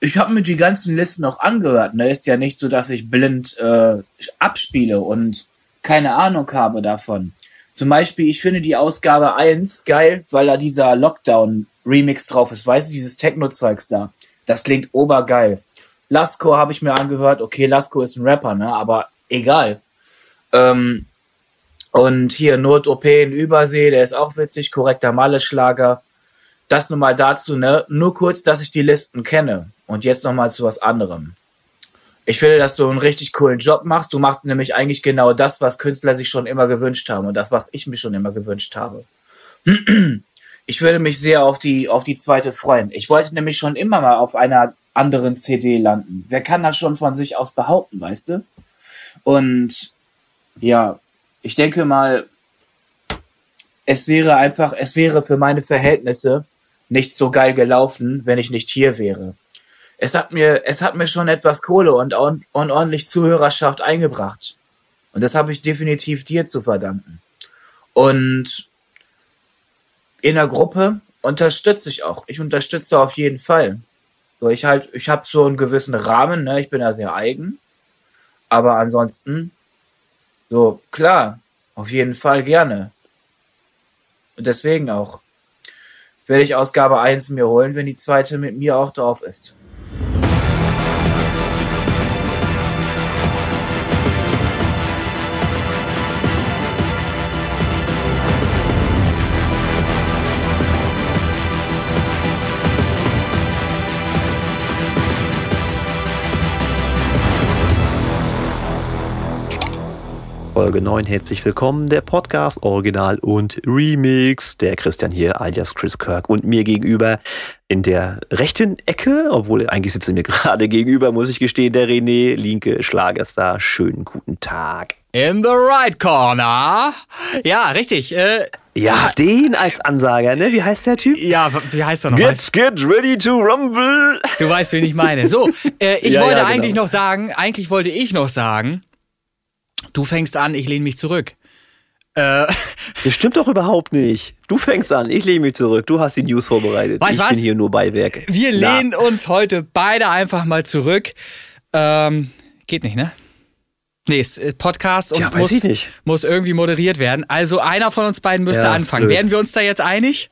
ich habe mir die ganzen Listen auch angehört. Ne? Ist ja nicht so, dass ich blind äh, abspiele und keine Ahnung habe davon. Zum Beispiel, ich finde die Ausgabe 1 geil, weil da dieser Lockdown-Remix drauf ist. Weißt du, dieses Techno-Zeugs da. Das klingt obergeil. Lasko habe ich mir angehört. Okay, Lasko ist ein Rapper, ne? Aber egal. Ähm, und hier Not-OP in Übersee, der ist auch witzig. Korrekter Malle-Schlager. Das nur mal dazu, ne? Nur kurz, dass ich die Listen kenne. Und jetzt noch mal zu was anderem. Ich finde, dass du einen richtig coolen Job machst. Du machst nämlich eigentlich genau das, was Künstler sich schon immer gewünscht haben und das, was ich mir schon immer gewünscht habe. Ich würde mich sehr auf die, auf die zweite freuen. Ich wollte nämlich schon immer mal auf einer anderen CD landen. Wer kann das schon von sich aus behaupten, weißt du? Und ja, ich denke mal, es wäre einfach, es wäre für meine Verhältnisse nicht so geil gelaufen, wenn ich nicht hier wäre es hat mir, es hat mir schon etwas Kohle und, und, ordentlich Zuhörerschaft eingebracht. Und das habe ich definitiv dir zu verdanken. Und in der Gruppe unterstütze ich auch. Ich unterstütze auf jeden Fall. So, ich halt, ich habe so einen gewissen Rahmen, ne? Ich bin da sehr eigen. Aber ansonsten, so, klar, auf jeden Fall gerne. Und deswegen auch werde ich Ausgabe 1 mir holen, wenn die zweite mit mir auch drauf ist. Folge 9. Herzlich willkommen, der Podcast Original und Remix. Der Christian hier, alias Chris Kirk und mir gegenüber in der rechten Ecke, obwohl eigentlich sitzt er mir gerade gegenüber, muss ich gestehen, der René, linke Schlagerstar. Schönen guten Tag. In the right corner. Ja, richtig. Äh, ja, den als Ansager, ne? Wie heißt der Typ? Ja, wie heißt er noch? Get, get ready to rumble. Du weißt, wen ich meine. So, äh, ich ja, wollte ja, genau. eigentlich noch sagen, eigentlich wollte ich noch sagen, Du fängst an, ich lehne mich zurück. Äh. Das stimmt doch überhaupt nicht. Du fängst an, ich lehne mich zurück. Du hast die News vorbereitet. Weißt ich was? bin hier nur Beiwerk. Wir Na. lehnen uns heute beide einfach mal zurück. Ähm, geht nicht, ne? Nee, äh, Podcast und ja, muss, muss irgendwie moderiert werden. Also einer von uns beiden müsste ja, anfangen. Werden wir uns da jetzt einig?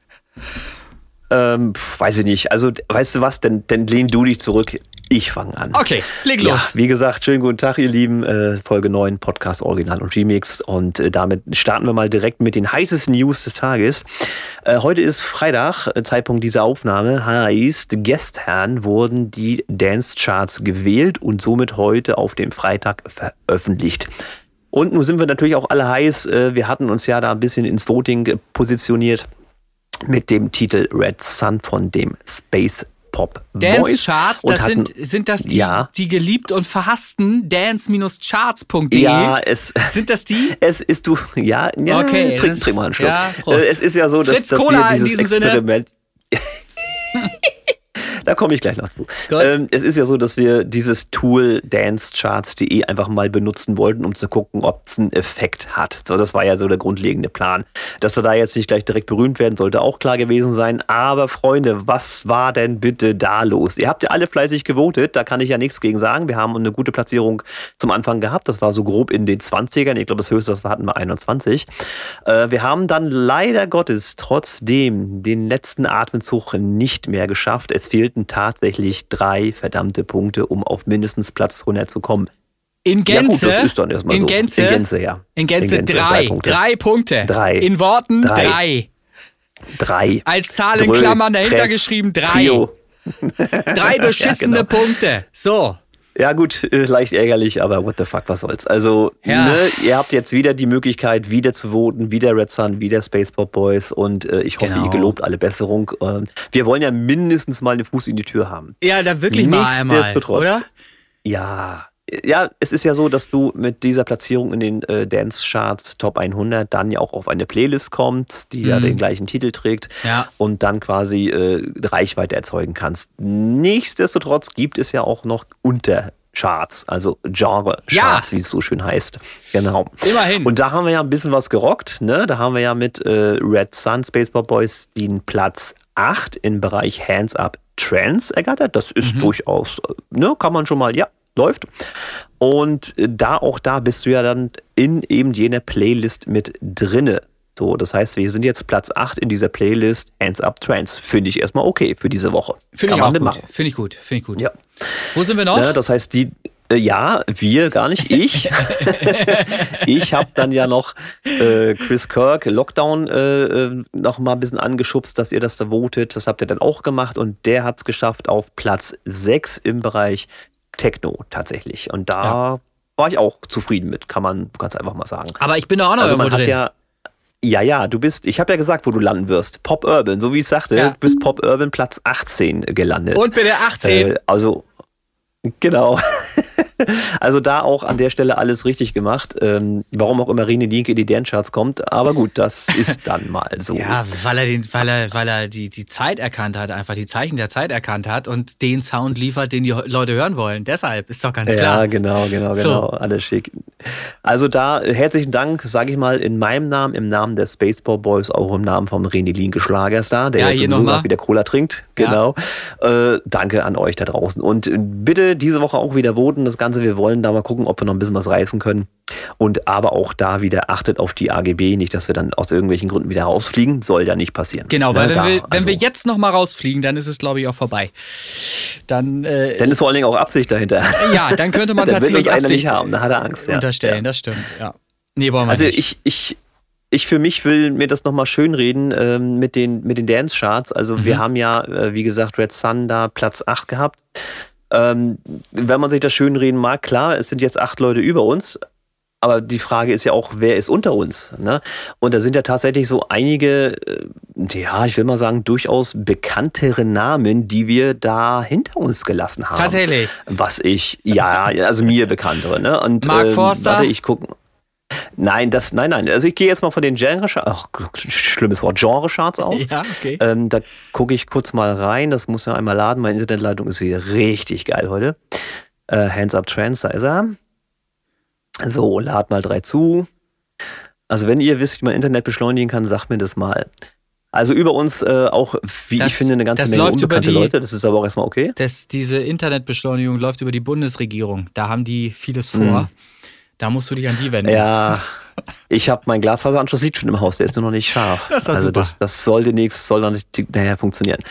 Ähm, weiß ich nicht. Also, weißt du was, denn, denn lehn du dich zurück. Ich fange an. Okay, leg los. Ja, wie gesagt, schönen guten Tag, ihr Lieben. Äh, Folge 9, Podcast Original und Remix. Und äh, damit starten wir mal direkt mit den heißesten News des Tages. Äh, heute ist Freitag, äh, Zeitpunkt dieser Aufnahme. Heißt, gestern wurden die Dance Charts gewählt und somit heute auf dem Freitag veröffentlicht. Und nun sind wir natürlich auch alle heiß. Äh, wir hatten uns ja da ein bisschen ins Voting positioniert mit dem Titel Red Sun von dem Space Pop Dance Charts, das hatten, sind, sind das die, ja. die geliebt und verhassten dance-charts.de? Ja, es sind das die? Es ist du, ja, ja okay, trink, trink mal einen Schluck. Ja, es ist ja so, dass, Fritz dass Cola wir dieses Experiment. Da komme ich gleich noch zu. Ähm, es ist ja so, dass wir dieses Tool dancecharts.de einfach mal benutzen wollten, um zu gucken, ob es einen Effekt hat. So, das war ja so der grundlegende Plan. Dass wir da jetzt nicht gleich direkt berühmt werden, sollte auch klar gewesen sein. Aber Freunde, was war denn bitte da los? Ihr habt ja alle fleißig gewotet, da kann ich ja nichts gegen sagen. Wir haben eine gute Platzierung zum Anfang gehabt. Das war so grob in den 20ern. Ich glaube, das höchste, was wir hatten, war 21. Äh, wir haben dann leider Gottes trotzdem den letzten Atemzug nicht mehr geschafft. Es fehlten fehlten tatsächlich drei verdammte Punkte, um auf mindestens Platz 100 zu kommen. In Gänze? Ja gut, in so. Gänze? In Gänze, ja. In Gänze, in Gänze drei. Drei Punkte. drei Punkte. Drei. In Worten drei. Drei. drei. Als Zahl in Klammern dahinter Press, geschrieben drei. Trio. Drei beschissene ja, genau. Punkte. So. Ja, gut, äh, leicht ärgerlich, aber what the fuck, was soll's. Also, ja. ne, ihr habt jetzt wieder die Möglichkeit, wieder zu voten, wieder Red Sun, wieder Space Pop Boys und äh, ich hoffe, genau. ihr gelobt alle Besserung. Ähm, wir wollen ja mindestens mal einen Fuß in die Tür haben. Ja, da wirklich mal einmal, oder? Ja, ja, es ist ja so, dass du mit dieser Platzierung in den äh, Dance Charts Top 100 dann ja auch auf eine Playlist kommst, die mhm. ja den gleichen Titel trägt ja. und dann quasi äh, Reichweite erzeugen kannst. Nichtsdestotrotz gibt es ja auch noch Untercharts, also Genre-Charts, ja. wie es so schön heißt. Genau. Immerhin. Und da haben wir ja ein bisschen was gerockt. Ne? Da haben wir ja mit äh, Red Sun Space Pop Boys den Platz 8 im Bereich Hands Up Trance ergattert. Das ist mhm. durchaus, ne, kann man schon mal, ja, läuft. Und da auch da bist du ja dann in eben jener Playlist mit drinne. So, das heißt, wir sind jetzt Platz 8 in dieser Playlist Hands Up Trance. Finde ich erstmal okay für diese Woche. Finde ich auch gut. Finde ich gut. Finde ich gut. Ja. Wo sind wir noch? Ja, das heißt, die, äh, ja, wir, gar nicht ich. ich habe dann ja noch äh, Chris Kirk Lockdown äh, äh, noch mal ein bisschen angeschubst, dass ihr das da votet. Das habt ihr dann auch gemacht und der hat es geschafft auf Platz 6 im Bereich Techno tatsächlich. Und da ja. war ich auch zufrieden mit, kann man ganz einfach mal sagen. Aber ich bin da auch noch also man hat drin. ja ja, ja, du bist, ich habe ja gesagt, wo du landen wirst. Pop Urban, so wie ich sagte, ja. du bist Pop Urban Platz 18 gelandet. Und bin der 18. Äh, also, genau. Also da auch an der Stelle alles richtig gemacht. Ähm, warum auch immer Rene Linke in die Dance-Charts kommt. Aber gut, das ist dann mal so. ja, weil er, den, weil er, weil er die, die Zeit erkannt hat, einfach die Zeichen der Zeit erkannt hat und den Sound liefert, den die Leute hören wollen. Deshalb ist doch ganz klar. Ja, genau, genau, genau. So. Alles schick. Also da äh, herzlichen Dank, sage ich mal, in meinem Namen, im Namen der Spaceball Boys, auch im Namen vom René Linke Schlagerstar, der ja, jetzt sowieso wieder Cola trinkt. Genau. Ja. Äh, danke an euch da draußen. Und bitte diese Woche auch wieder voten. Das Ganze Ganze. Wir wollen da mal gucken, ob wir noch ein bisschen was reißen können. Und aber auch da wieder achtet auf die AGB, nicht, dass wir dann aus irgendwelchen Gründen wieder rausfliegen. Soll ja nicht passieren. Genau, weil ja, wenn, da, wir, wenn also, wir jetzt noch mal rausfliegen, dann ist es, glaube ich, auch vorbei. Dann, äh, dann ist vor allen Dingen auch Absicht dahinter. Ja, dann könnte man tatsächlich Absicht nicht haben. Da hat er Angst. Ja. Unterstellen, ja. das stimmt. Ja. Nee, wollen wir also nicht. ich, ich ich für mich will mir das nochmal schönreden ähm, mit den, mit den Dance-Charts. Also mhm. wir haben ja, äh, wie gesagt, Red Sun da Platz 8 gehabt. Ähm, wenn man sich das schön reden mag, klar, es sind jetzt acht Leute über uns, aber die Frage ist ja auch, wer ist unter uns? Ne? Und da sind ja tatsächlich so einige, äh, ja, ich will mal sagen, durchaus bekanntere Namen, die wir da hinter uns gelassen haben. Tatsächlich. Was ich, ja, also mir bekanntere. Ne? Und, Mark ähm, Forster. Warte, ich gucke. Nein, das, nein, nein. Also ich gehe jetzt mal von den Genre-Charts, ach, schlimmes Wort, Genre-Charts aus. Ja, okay. Ähm, da gucke ich kurz mal rein. Das muss ja einmal laden. Meine Internetleitung ist wieder richtig geil heute. Äh, Hands Up Trends, da ist er. So, lad mal drei zu. Also wenn ihr wisst, wie man Internet beschleunigen kann, sagt mir das mal. Also über uns äh, auch, wie das, ich finde, eine ganze Menge unbekannte die, Leute. Das ist aber auch erstmal okay. Das, diese Internetbeschleunigung läuft über die Bundesregierung. Da haben die vieles vor. Mhm. Da musst du dich an die wenden. Ja, ich habe mein Glasfaseranschluss liegt schon im Haus, der ist nur noch nicht scharf. Das ist also super. Das, das soll demnächst, soll nicht nachher funktionieren.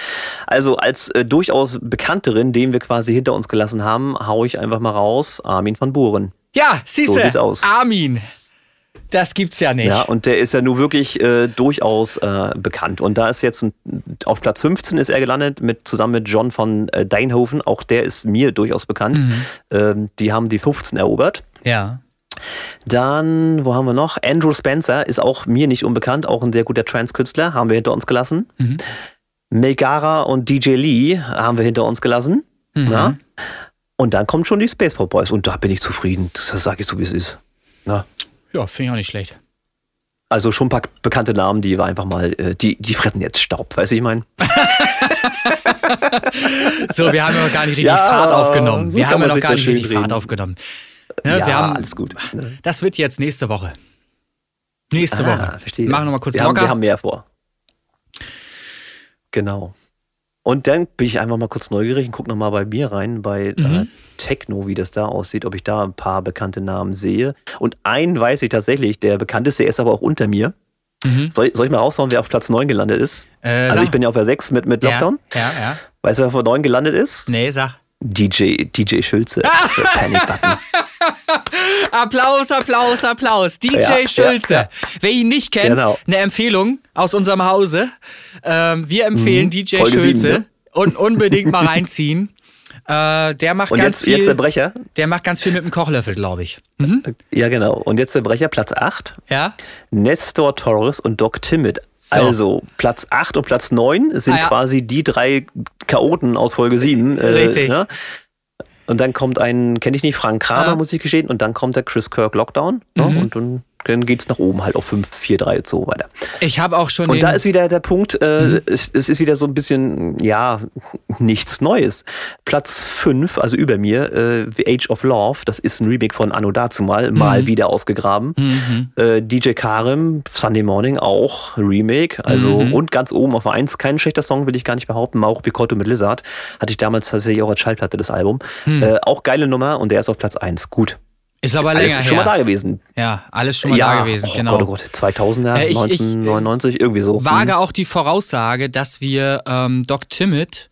Also als äh, durchaus Bekannterin, den wir quasi hinter uns gelassen haben, hau ich einfach mal raus, Armin van Buren. Ja, siehste, so Armin. Das gibt's ja nicht. Ja, und der ist ja nun wirklich äh, durchaus äh, bekannt. Und da ist jetzt ein, auf Platz 15 ist er gelandet, mit, zusammen mit John von äh, Deinhofen. Auch der ist mir durchaus bekannt. Mhm. Ähm, die haben die 15 erobert. Ja. Dann, wo haben wir noch? Andrew Spencer ist auch mir nicht unbekannt, auch ein sehr guter Trance-Künstler, haben wir hinter uns gelassen. Mhm. Melgara und DJ Lee haben wir hinter uns gelassen. Mhm. Und dann kommen schon die Spaceport Boys und da bin ich zufrieden. Das sage ich so, wie es ist. Ja, ja finde ich auch nicht schlecht. Also schon ein paar bekannte Namen, die wir einfach mal, äh, die, die fressen jetzt Staub, weißt du, ich meine? so, wir haben ja noch gar nicht richtig ja, Fahrt aufgenommen. So wir haben ja noch gar nicht richtig reden. Fahrt aufgenommen. Ne, ja, haben, alles gut. Das wird jetzt nächste Woche. Nächste ah, Woche. Verstehe. Machen wir mal kurz wir locker. Haben, wir haben mehr vor. Genau. Und dann bin ich einfach mal kurz neugierig und gucke nochmal bei mir rein, bei äh, mhm. äh, Techno, wie das da aussieht, ob ich da ein paar bekannte Namen sehe. Und einen weiß ich tatsächlich, der bekannteste, ist aber auch unter mir. Mhm. Soll, soll, ich mal raushauen, wer auf Platz 9 gelandet ist? Äh, also ich bin ja auf der 6 mit, mit Lockdown. Ja, ja, ja. Weißt du, wer auf der 9 gelandet ist? Nee, sag. DJ, DJ Schulze. Panic Button. Applaus, Applaus, Applaus. DJ ja, Schulze. Ja. Wer ihn nicht kennt, genau. eine Empfehlung aus unserem Hause. Ähm, wir empfehlen mhm. DJ Folge Schulze 7, ne? und unbedingt mal reinziehen. Äh, der macht und ganz jetzt, viel. Jetzt der Brecher. Der macht ganz viel mit dem Kochlöffel, glaube ich. Mhm. Ja, genau. Und jetzt der Brecher, Platz 8. Ja. Nestor Torres und Doc Timid. So. Also Platz 8 und Platz 9 sind ah, ja. quasi die drei Chaoten aus Folge 7. Äh, Richtig. Ne? Und dann kommt ein, kenne ich nicht, Frank Kramer, ah. muss ich gestehen, und dann kommt der Chris Kirk Lockdown. Ne? Mhm. Und dann dann geht es nach oben halt auf 5, 4, 3 und so weiter. Ich habe auch schon. Und da ist wieder der Punkt, äh, mhm. es, es, ist wieder so ein bisschen, ja, nichts Neues. Platz 5, also über mir, äh, The Age of Love, das ist ein Remake von Anno Dazumal, mhm. mal wieder ausgegraben. Mhm. Äh, DJ Karim, Sunday Morning auch, Remake, also mhm. und ganz oben auf 1, kein schlechter Song, will ich gar nicht behaupten, Mauch Picotto mit Lizard, hatte ich damals tatsächlich auch als Schallplatte das Album. Mhm. Äh, auch geile Nummer und der ist auf Platz 1, gut. Ist aber länger alles schon her. mal da gewesen. Ja, alles schon mal ja, da gewesen, oh genau. Gott, oh Gott, 2000er, äh, ich, 1999, ich, irgendwie so. Wage hm. auch die Voraussage, dass wir ähm, Doc Timmett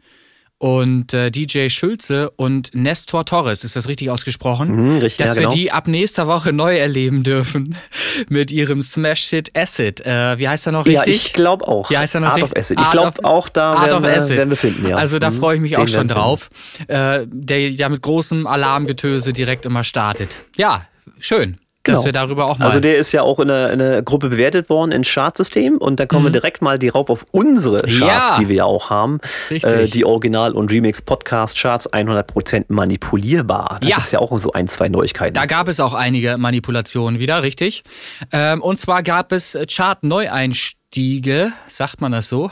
und äh, DJ Schulze und Nestor Torres, ist das richtig ausgesprochen? Mhm, richtig, dass ja, wir genau. die ab nächster Woche neu erleben dürfen mit ihrem Smash Hit Acid. Äh, wie heißt er noch richtig? Ja, ich glaube auch. Wie heißt er noch Art richtig? of Acid. Ich glaube auch da Art werden, of wir, Acid. werden wir finden, ja. Also da mhm. freue ich mich auch schon drauf. Äh, der ja mit großem Alarmgetöse direkt immer startet. Ja, schön dass genau. wir darüber auch mal. Also der ist ja auch in einer, in einer Gruppe bewertet worden in Chartsystem und da kommen mhm. wir direkt mal drauf auf unsere Charts, ja. die wir ja auch haben. Richtig. Äh, die Original- und Remix-Podcast-Charts 100% manipulierbar. Da ja. gibt ja auch so ein, zwei Neuigkeiten. Da gab es auch einige Manipulationen wieder, richtig. Ähm, und zwar gab es Chart-Neueinstiege, sagt man das so?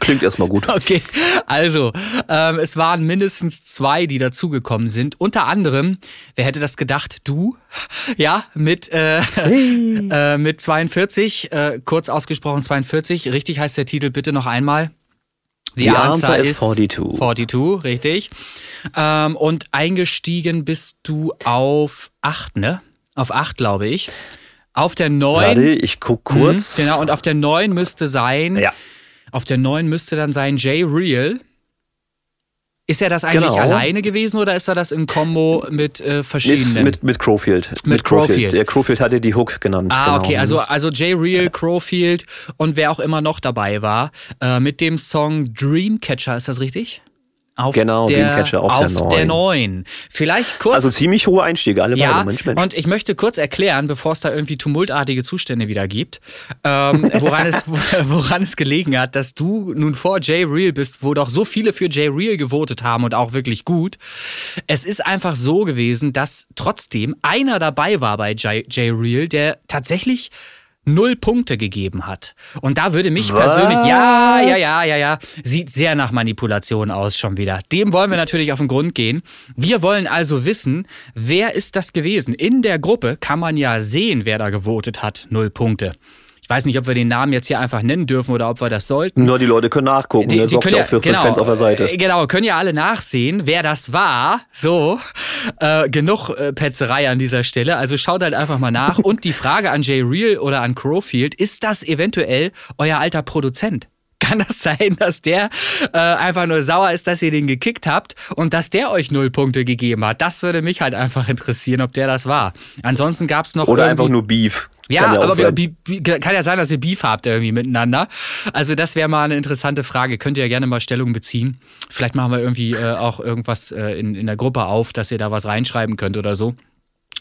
Klingt erstmal gut. Okay, also ähm, es waren mindestens zwei, die dazugekommen sind. Unter anderem, wer hätte das gedacht? Du, ja, mit, äh, hey. äh, mit 42, äh, kurz ausgesprochen 42. Richtig heißt der Titel bitte noch einmal. The, The answer, answer is 42. 42, richtig. Ähm, und eingestiegen bist du auf 8, ne? Auf 8, glaube ich. Auf der 9. Warte, ich guck kurz. Mh, genau, und auf der 9 müsste sein. Ja. Auf der neuen müsste dann sein Jay Real. Ist er das eigentlich genau. alleine gewesen oder ist er das in Kombo mit äh, verschiedenen? Mit, mit Crowfield. Mit, mit Crowfield. Crowfield. Der Crowfield hatte die Hook genannt. Ah, genau. okay. Also, also Jay Real, Crowfield und wer auch immer noch dabei war. Äh, mit dem Song Dreamcatcher, ist das richtig? Auf genau, der, auf, auf der 9. Vielleicht kurz. Also ziemlich hohe Einstiege, alle ja, beide. Mensch, Mensch. Und ich möchte kurz erklären, bevor es da irgendwie tumultartige Zustände wieder gibt, ähm, woran, es, woran es gelegen hat, dass du nun vor Jay Real bist, wo doch so viele für Jay Real gewotet haben und auch wirklich gut. Es ist einfach so gewesen, dass trotzdem einer dabei war bei Jay, Jay Real, der tatsächlich null Punkte gegeben hat. Und da würde mich Was? persönlich, ja, ja, ja, ja, ja, sieht sehr nach Manipulation aus schon wieder. Dem wollen wir natürlich auf den Grund gehen. Wir wollen also wissen, wer ist das gewesen? In der Gruppe kann man ja sehen, wer da gewotet hat. Null Punkte. Ich weiß nicht, ob wir den Namen jetzt hier einfach nennen dürfen oder ob wir das sollten. Nur die Leute können nachgucken. Die, die können ja, für genau, Fans auf der Seite. Äh, genau, können ja alle nachsehen, wer das war. So, äh, genug äh, Petzerei an dieser Stelle. Also schaut halt einfach mal nach. Und die Frage an Jay Real oder an Crowfield, ist das eventuell euer alter Produzent? Kann das sein, dass der äh, einfach nur sauer ist, dass ihr den gekickt habt und dass der euch null Punkte gegeben hat. Das würde mich halt einfach interessieren, ob der das war. Ansonsten gab es noch. Oder einfach nur Beef. Ja, ja aber wir, kann ja sein, dass ihr Beef habt irgendwie miteinander. Also das wäre mal eine interessante Frage. Könnt ihr ja gerne mal Stellung beziehen. Vielleicht machen wir irgendwie äh, auch irgendwas äh, in, in der Gruppe auf, dass ihr da was reinschreiben könnt oder so.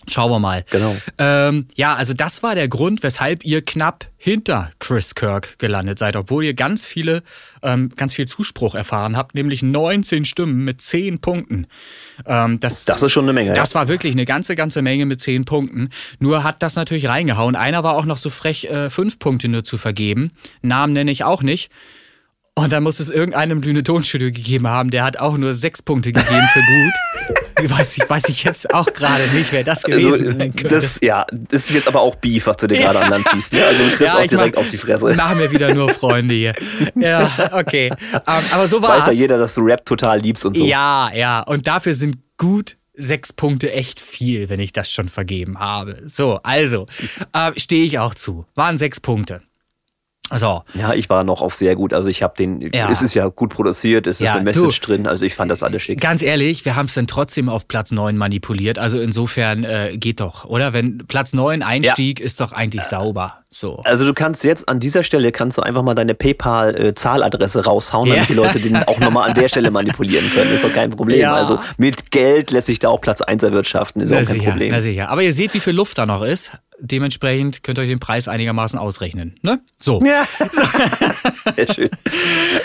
Schauen wir mal. Genau. Ähm, ja, also das war der Grund, weshalb ihr knapp hinter Chris Kirk gelandet seid, obwohl ihr ganz viele, ähm, ganz viel Zuspruch erfahren habt, nämlich 19 Stimmen mit 10 Punkten. Ähm, das, das ist schon eine Menge. Das ja. war wirklich eine ganze, ganze Menge mit 10 Punkten. Nur hat das natürlich reingehauen. Einer war auch noch so frech, äh, 5 Punkte nur zu vergeben. Namen nenne ich auch nicht. Und dann muss es irgendeinem Lüne Tonstudio gegeben haben, der hat auch nur sechs Punkte gegeben für gut. weiß ich, weiß ich jetzt auch gerade nicht, wer das gewesen also, sein könnte. Das, ja, das ist jetzt aber auch Beef, was du dir gerade an Land ziehst. Ne? Also du kriegst ja, auch direkt mach, auf die Fresse. Machen wir wieder nur Freunde hier. Ja, okay. Um, ähm, aber so war es. Weiß ja jeder, dass du Rap total liebst und so. Ja, ja. Und dafür sind gut sechs Punkte echt viel, wenn ich das schon vergeben habe. So, also, äh, stehe ich auch zu. Waren sechs Punkte. Also, ja, ich war noch auf sehr gut. Also ich habe den, ja. es ist ja gut produziert, es ist ja, eine Message du, drin, also ich fand das alles schick. Ganz ehrlich, wir haben es dann trotzdem auf Platz 9 manipuliert. Also insofern äh, geht doch, oder? Wenn Platz 9 Einstieg ja. ist doch eigentlich sauber. So. Also du kannst jetzt an dieser Stelle kannst du einfach mal deine PayPal-Zahladresse raushauen, damit die Leute den auch nochmal an der Stelle manipulieren können. Ist doch kein Problem. Also mit Geld lässt sich da auch Platz 1 erwirtschaften, ist na auch kein sicher, Problem. Na sicher. Aber ihr seht, wie viel Luft da noch ist dementsprechend könnt ihr euch den Preis einigermaßen ausrechnen. Ne? So. Ja. Sehr schön.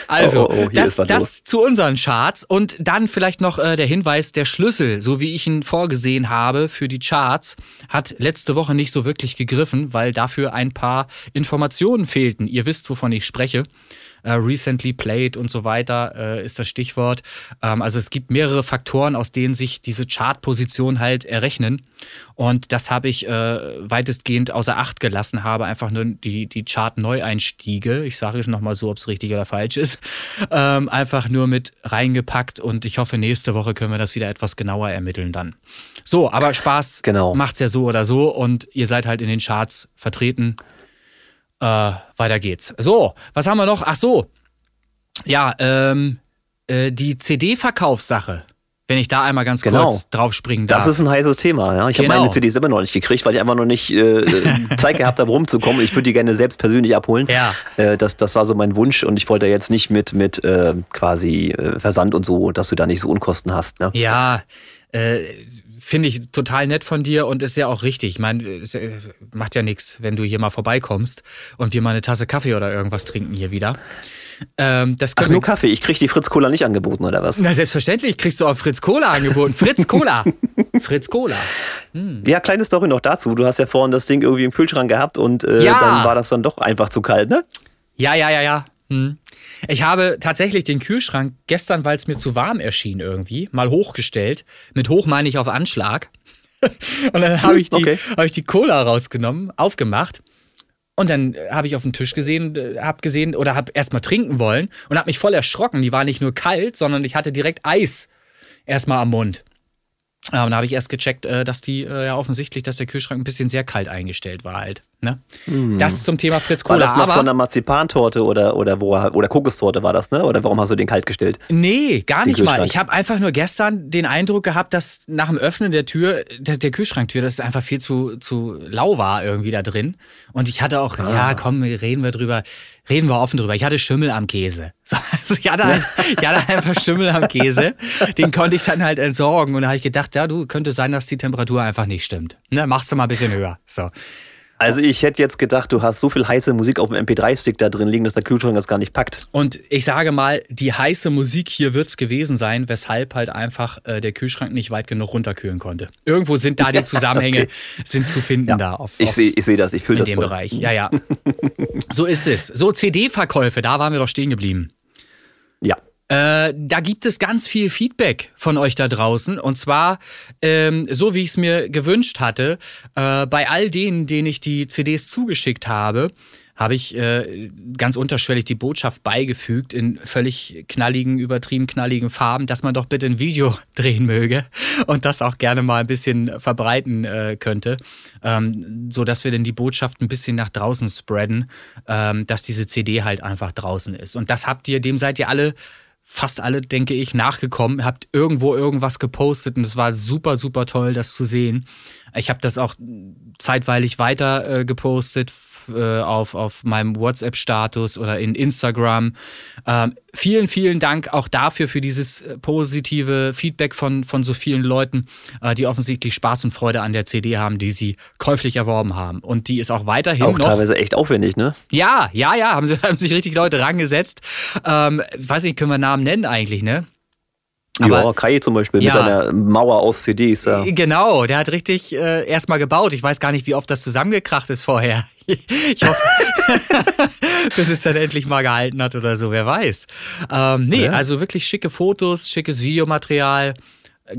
Also, oh, oh, oh, das, das zu unseren Charts und dann vielleicht noch äh, der Hinweis, der Schlüssel, so wie ich ihn vorgesehen habe für die Charts, hat letzte Woche nicht so wirklich gegriffen, weil dafür ein paar Informationen fehlten. Ihr wisst, wovon ich spreche äh, recently played und so weiter äh, ist das Stichwort. Ähm, also es gibt mehrere Faktoren, aus denen sich diese Chartposition halt errechnen. Und das habe ich äh, weitestgehend außer Acht gelassen, habe einfach nur die, die Chart-Neueinstiege, ich sage es nochmal so, ob es richtig oder falsch ist, ähm, einfach nur mit reingepackt und ich hoffe, nächste Woche können wir das wieder etwas genauer ermitteln dann. So, aber Spaß genau. macht's ja so oder so und ihr seid halt in den Charts vertreten. Äh, weiter geht's. So, was haben wir noch? Ach so. Ja, ähm, äh, die CD-Verkaufssache. Wenn ich da einmal ganz genau. kurz drauf springen darf. Das ist ein heißes Thema. Ja? Ich genau. habe meine CDs immer noch nicht gekriegt, weil ich einfach noch nicht äh, Zeit gehabt habe, rumzukommen. Ich würde die gerne selbst persönlich abholen. Ja. Äh, das, das war so mein Wunsch und ich wollte jetzt nicht mit, mit äh, quasi äh, Versand und so, dass du da nicht so Unkosten hast. Ne? Ja, äh, finde ich total nett von dir und ist ja auch richtig. Ich meine, es macht ja nichts, wenn du hier mal vorbeikommst und wir mal eine Tasse Kaffee oder irgendwas trinken hier wieder. Ähm, das Ach, nur Kaffee. Ich krieg die Fritz Cola nicht angeboten, oder was? Na, selbstverständlich kriegst du auch Fritz Cola angeboten. Fritz Cola. Fritz Cola. Hm. Ja, kleine Story noch dazu. Du hast ja vorhin das Ding irgendwie im Kühlschrank gehabt und äh, ja. dann war das dann doch einfach zu kalt, ne? Ja, ja, ja, ja. Hm. Ich habe tatsächlich den Kühlschrank gestern, weil es mir zu warm erschien irgendwie, mal hochgestellt. Mit hoch meine ich auf Anschlag. und dann habe ich, die, okay. hab ich die Cola rausgenommen, aufgemacht. Und dann habe ich auf den Tisch gesehen, äh, habe gesehen oder habe erstmal trinken wollen und habe mich voll erschrocken. Die war nicht nur kalt, sondern ich hatte direkt Eis erstmal am Mund. Und dann habe ich erst gecheckt, äh, dass die äh, ja offensichtlich, dass der Kühlschrank ein bisschen sehr kalt eingestellt war halt. Ne? Mm. Das zum Thema Fritz Cola. War das noch von der Marzipantorte oder, oder, wo, oder Kokostorte war das, ne? Oder warum hast du den kalt gestellt? Nee, gar nicht mal. Ich habe einfach nur gestern den Eindruck gehabt, dass nach dem Öffnen der Tür, der, der Kühlschranktür, dass es einfach viel zu, zu lau war irgendwie da drin. Und ich hatte auch, ah. ja, komm, reden wir drüber, reden wir offen drüber. Ich hatte Schimmel am Käse. Also ich, hatte halt, ich hatte einfach Schimmel am Käse. Den konnte ich dann halt entsorgen. Und da habe ich gedacht, ja, du, könnte sein, dass die Temperatur einfach nicht stimmt. Ne, machst du mal ein bisschen höher. So. Also ich hätte jetzt gedacht, du hast so viel heiße Musik auf dem MP3-Stick da drin liegen, dass der Kühlschrank das gar nicht packt. Und ich sage mal, die heiße Musik hier wird es gewesen sein, weshalb halt einfach äh, der Kühlschrank nicht weit genug runterkühlen konnte. Irgendwo sind da die Zusammenhänge okay. sind zu finden ja. da. Auf, ich sehe ich seh das, ich fühle das. In dem voll. Bereich, ja, ja. so ist es. So CD-Verkäufe, da waren wir doch stehen geblieben. Ja. Äh, da gibt es ganz viel Feedback von euch da draußen. Und zwar, ähm, so wie ich es mir gewünscht hatte, äh, bei all denen, denen ich die CDs zugeschickt habe, habe ich äh, ganz unterschwellig die Botschaft beigefügt in völlig knalligen, übertrieben knalligen Farben, dass man doch bitte ein Video drehen möge und das auch gerne mal ein bisschen verbreiten äh, könnte, ähm, so dass wir denn die Botschaft ein bisschen nach draußen spreaden, ähm, dass diese CD halt einfach draußen ist. Und das habt ihr, dem seid ihr alle fast alle, denke ich, nachgekommen, habt irgendwo irgendwas gepostet und es war super, super toll, das zu sehen. Ich habe das auch zeitweilig weiter äh, gepostet äh, auf, auf meinem WhatsApp-Status oder in Instagram. Ähm, vielen, vielen Dank auch dafür, für dieses äh, positive Feedback von, von so vielen Leuten, äh, die offensichtlich Spaß und Freude an der CD haben, die sie käuflich erworben haben. Und die ist auch weiterhin auch noch. teilweise echt aufwendig, ne? Ja, ja, ja, haben, sie, haben sich richtig Leute rangesetzt. Ähm, weiß nicht, können wir Namen nennen eigentlich, ne? Aber, ja, Kai zum Beispiel ja, mit seiner Mauer aus CDs. Ja. Genau, der hat richtig äh, erstmal gebaut. Ich weiß gar nicht, wie oft das zusammengekracht ist vorher. Ich hoffe, bis es dann endlich mal gehalten hat oder so, wer weiß. Ähm, nee, ja. also wirklich schicke Fotos, schickes Videomaterial.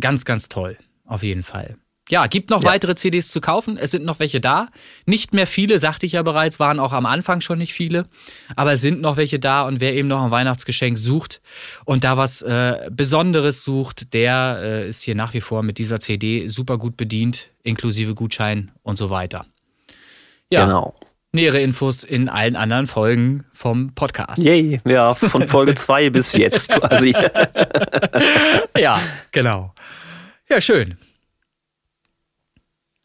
Ganz, ganz toll. Auf jeden Fall. Ja, gibt noch ja. weitere CDs zu kaufen. Es sind noch welche da. Nicht mehr viele, sagte ich ja bereits, waren auch am Anfang schon nicht viele. Aber es sind noch welche da und wer eben noch ein Weihnachtsgeschenk sucht und da was äh, Besonderes sucht, der äh, ist hier nach wie vor mit dieser CD super gut bedient, inklusive Gutschein und so weiter. Ja. Genau. Nähere Infos in allen anderen Folgen vom Podcast. Yay, ja, von Folge 2 bis jetzt quasi. ja, genau. Ja, schön.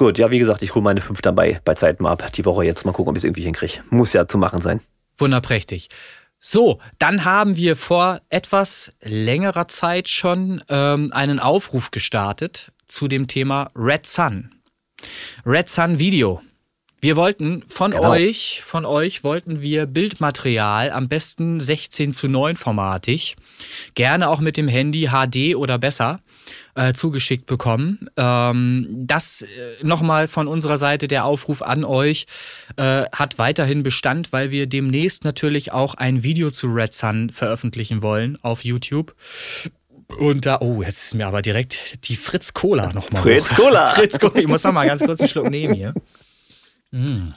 Gut, ja, wie gesagt, ich hole meine fünf dann bei, bei Zeiten mal ab. Die Woche jetzt mal gucken, ob ich es irgendwie hinkriege. Muss ja zu machen sein. Wunderprächtig. So, dann haben wir vor etwas längerer Zeit schon ähm, einen Aufruf gestartet zu dem Thema Red Sun. Red Sun Video. Wir wollten von genau. euch, von euch wollten wir Bildmaterial, am besten 16 zu 9 formatig, gerne auch mit dem Handy HD oder besser, äh, zugeschickt bekommen. Ähm, das äh, nochmal von unserer Seite der Aufruf an euch äh, hat weiterhin Bestand, weil wir demnächst natürlich auch ein Video zu Red Sun veröffentlichen wollen auf YouTube. Und da, oh, jetzt ist mir aber direkt die Fritz Cola nochmal. Fritz Cola. Fritz Cola. Ich muss noch mal ganz kurz einen Schluck nehmen hier. Mm.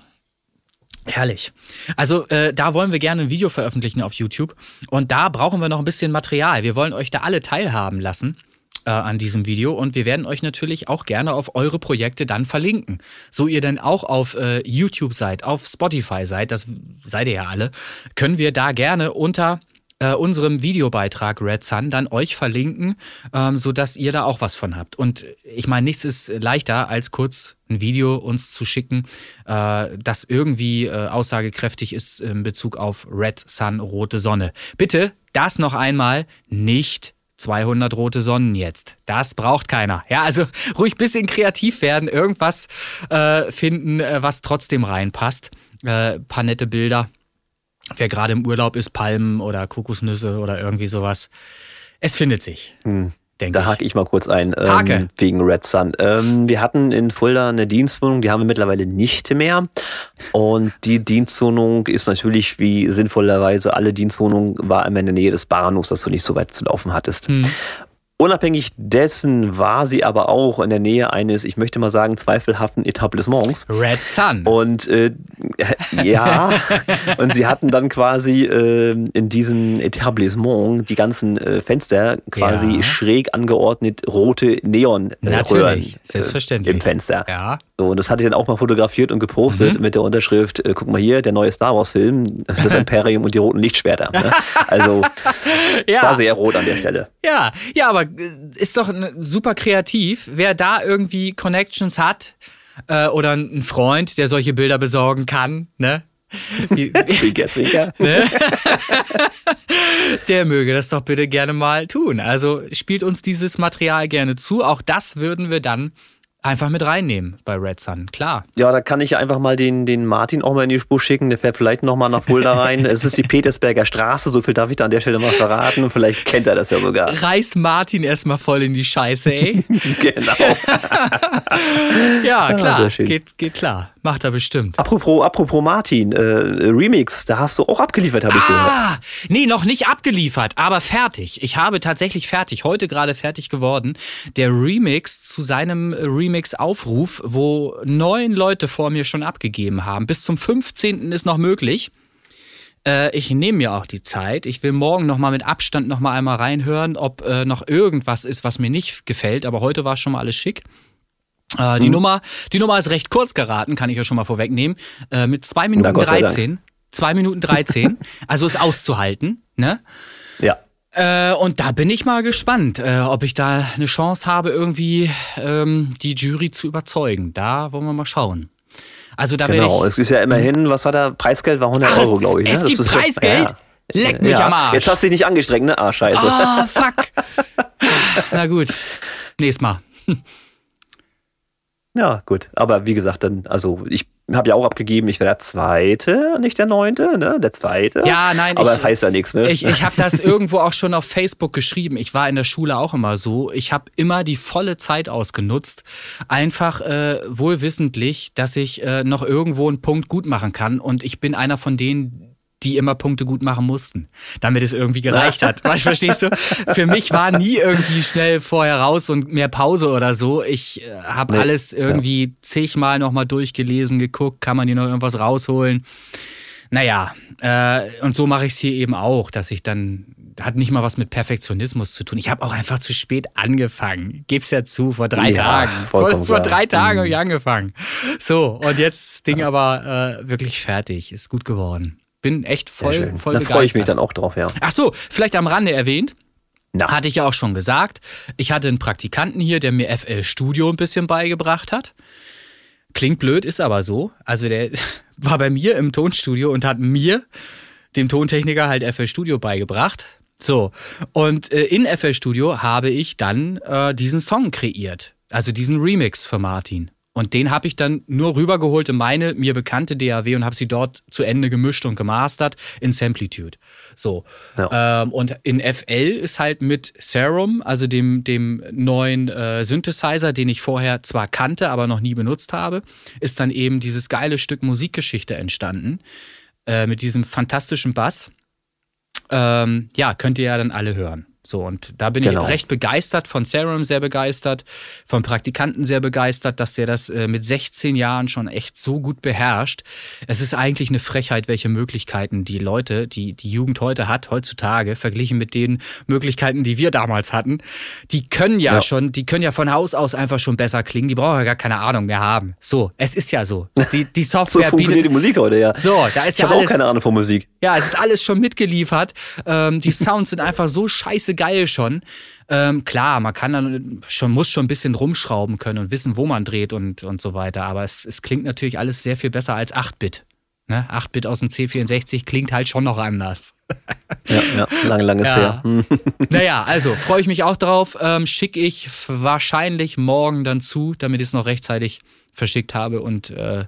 Herrlich. Also äh, da wollen wir gerne ein Video veröffentlichen auf YouTube und da brauchen wir noch ein bisschen Material. Wir wollen euch da alle teilhaben lassen äh, an diesem Video und wir werden euch natürlich auch gerne auf eure Projekte dann verlinken. So ihr dann auch auf äh, YouTube seid, auf Spotify seid, das seid ihr ja alle, können wir da gerne unter äh, unserem Videobeitrag Red Sun dann euch verlinken, ähm, sodass ihr da auch was von habt. Und ich meine, nichts ist leichter, als kurz ein Video uns zu schicken, äh, das irgendwie äh, aussagekräftig ist in Bezug auf Red Sun, rote Sonne. Bitte das noch einmal nicht 200 rote Sonnen jetzt. Das braucht keiner. Ja, also ruhig ein bisschen kreativ werden, irgendwas äh, finden, äh, was trotzdem reinpasst. Äh, paar nette Bilder wer gerade im Urlaub ist, Palmen oder Kokosnüsse oder irgendwie sowas. Es findet sich. Hm. Denke da hake ich mal kurz ein, ähm, wegen Red Sun. Ähm, wir hatten in Fulda eine Dienstwohnung, die haben wir mittlerweile nicht mehr. Und die Dienstwohnung ist natürlich, wie sinnvollerweise alle Dienstwohnungen, war immer in der Nähe des Bahnhofs, dass du nicht so weit zu laufen hattest. Hm. Unabhängig dessen war sie aber auch in der Nähe eines, ich möchte mal sagen, zweifelhaften Etablissements. Red Sun. Und äh, ja, und sie hatten dann quasi äh, in diesem Etablissement die ganzen äh, Fenster quasi ja. schräg angeordnet rote Neon äh, Natürlich, selbstverständlich. im Fenster. Ja. So, und das hatte ich dann auch mal fotografiert und gepostet mhm. mit der Unterschrift, äh, guck mal hier, der neue Star Wars Film, das Imperium und die roten Lichtschwerter. Ne? Also ja. war sehr rot an der Stelle. Ja, ja, aber äh, ist doch super kreativ. Wer da irgendwie Connections hat äh, oder einen Freund, der solche Bilder besorgen kann, ne? zwinker, zwinker. Ne? Der möge das doch bitte gerne mal tun. Also spielt uns dieses Material gerne zu. Auch das würden wir dann einfach mit reinnehmen bei Red Sun, klar. Ja, da kann ich einfach mal den, den Martin auch mal in die Spur schicken. Der fährt vielleicht nochmal nach Fulda rein. es ist die Petersberger Straße, so viel darf ich da an der Stelle mal verraten. Vielleicht kennt er das ja sogar. Reiß Martin erstmal voll in die Scheiße, ey. genau. ja, klar. Ja, geht, geht klar. Macht er bestimmt. Apropos, apropos Martin, äh, Remix, da hast du auch abgeliefert, habe ich ah, gehört. Nee, noch nicht abgeliefert, aber fertig. Ich habe tatsächlich fertig, heute gerade fertig geworden. Der Remix zu seinem Remix-Aufruf, wo neun Leute vor mir schon abgegeben haben. Bis zum 15. ist noch möglich äh, ich nehme mir auch die Zeit. Ich will morgen nochmal mit Abstand nochmal einmal reinhören, ob äh, noch irgendwas ist, was mir nicht gefällt. Aber heute war schon mal alles schick. Äh, die, mhm. Nummer, die Nummer ist recht kurz geraten, kann ich ja schon mal vorwegnehmen. Äh, mit 2 Minuten 13. 2 Minuten 13. also ist auszuhalten. Ne? Ja. Äh, und da bin ich mal gespannt, äh, ob ich da eine Chance habe, irgendwie ähm, die Jury zu überzeugen. Da wollen wir mal schauen. Also da genau, ich, es ist ja immerhin, was war da? Preisgeld war 100 Ach, Euro, glaube ich. Ne? Es gibt ist, Preisgeld? Ja. Leck mich ja. am Arsch. Jetzt hast du dich nicht angestrengt, ne? Ah, scheiße. Ah, oh, fuck. Na gut, nächstes Mal. Ja, gut. Aber wie gesagt, dann, also ich habe ja auch abgegeben, ich wäre der Zweite, nicht der Neunte, ne? Der Zweite. Ja, nein. Aber ich, das heißt ja nichts, ne? Ich, ich habe das irgendwo auch schon auf Facebook geschrieben. Ich war in der Schule auch immer so. Ich habe immer die volle Zeit ausgenutzt. Einfach äh, wohlwissentlich, dass ich äh, noch irgendwo einen Punkt gut machen kann. Und ich bin einer von denen, die immer Punkte gut machen mussten, damit es irgendwie gereicht hat. Was verstehst du? Für mich war nie irgendwie schnell vorher raus und mehr Pause oder so. Ich äh, habe nee. alles irgendwie ja. zigmal nochmal durchgelesen, geguckt, kann man hier noch irgendwas rausholen. Naja, äh, und so mache ich es hier eben auch, dass ich dann hat nicht mal was mit Perfektionismus zu tun. Ich habe auch einfach zu spät angefangen. Gib's ja zu, vor drei ja, Tagen. Vor, vor, drei Tagen habe ich mhm. angefangen. So, und jetzt das Ding aber äh, wirklich fertig. Ist gut geworden bin echt voll, voll da begeistert. Da freue ich mich dann auch drauf, ja. Ach so, vielleicht am Rande erwähnt. Na. Hatte ich ja auch schon gesagt. Ich hatte einen Praktikanten hier, der mir FL Studio ein bisschen beigebracht hat. Klingt blöd, ist aber so. Also der war bei mir im Tonstudio und hat mir, dem Tontechniker, halt FL Studio beigebracht. So, und äh, in FL Studio habe ich dann äh, diesen Song kreiert. Also diesen Remix für Martin. Und den habe ich dann nur rübergeholt in meine mir bekannte DAW und habe sie dort zu Ende gemischt und gemastert in Samplitude. So. Ja. Ähm, und in FL ist halt mit Serum, also dem, dem neuen äh, Synthesizer, den ich vorher zwar kannte, aber noch nie benutzt habe, ist dann eben dieses geile Stück Musikgeschichte entstanden. Äh, mit diesem fantastischen Bass. Ähm, ja, könnt ihr ja dann alle hören. So, und da bin genau. ich recht begeistert, von Serum sehr begeistert, vom Praktikanten sehr begeistert, dass der das äh, mit 16 Jahren schon echt so gut beherrscht. Es ist eigentlich eine Frechheit, welche Möglichkeiten die Leute, die die Jugend heute hat, heutzutage, verglichen mit den Möglichkeiten, die wir damals hatten. Die können ja, ja. schon, die können ja von Haus aus einfach schon besser klingen. Die brauchen ja gar keine Ahnung mehr haben. So, es ist ja so. Die, die Software so bietet. die Musik heute, ja. So, da ist ich ja alles. auch keine Ahnung von Musik. Ja, es ist alles schon mitgeliefert. Ähm, die Sounds sind einfach so scheiße geil schon. Ähm, klar, man kann dann schon, muss schon ein bisschen rumschrauben können und wissen, wo man dreht und, und so weiter. Aber es, es klingt natürlich alles sehr viel besser als 8-Bit. Ne? 8-Bit aus dem C64 klingt halt schon noch anders. ja, ja, lange, lange ja. her. naja, also freue ich mich auch drauf. Ähm, Schicke ich wahrscheinlich morgen dann zu, damit ich es noch rechtzeitig verschickt habe und äh,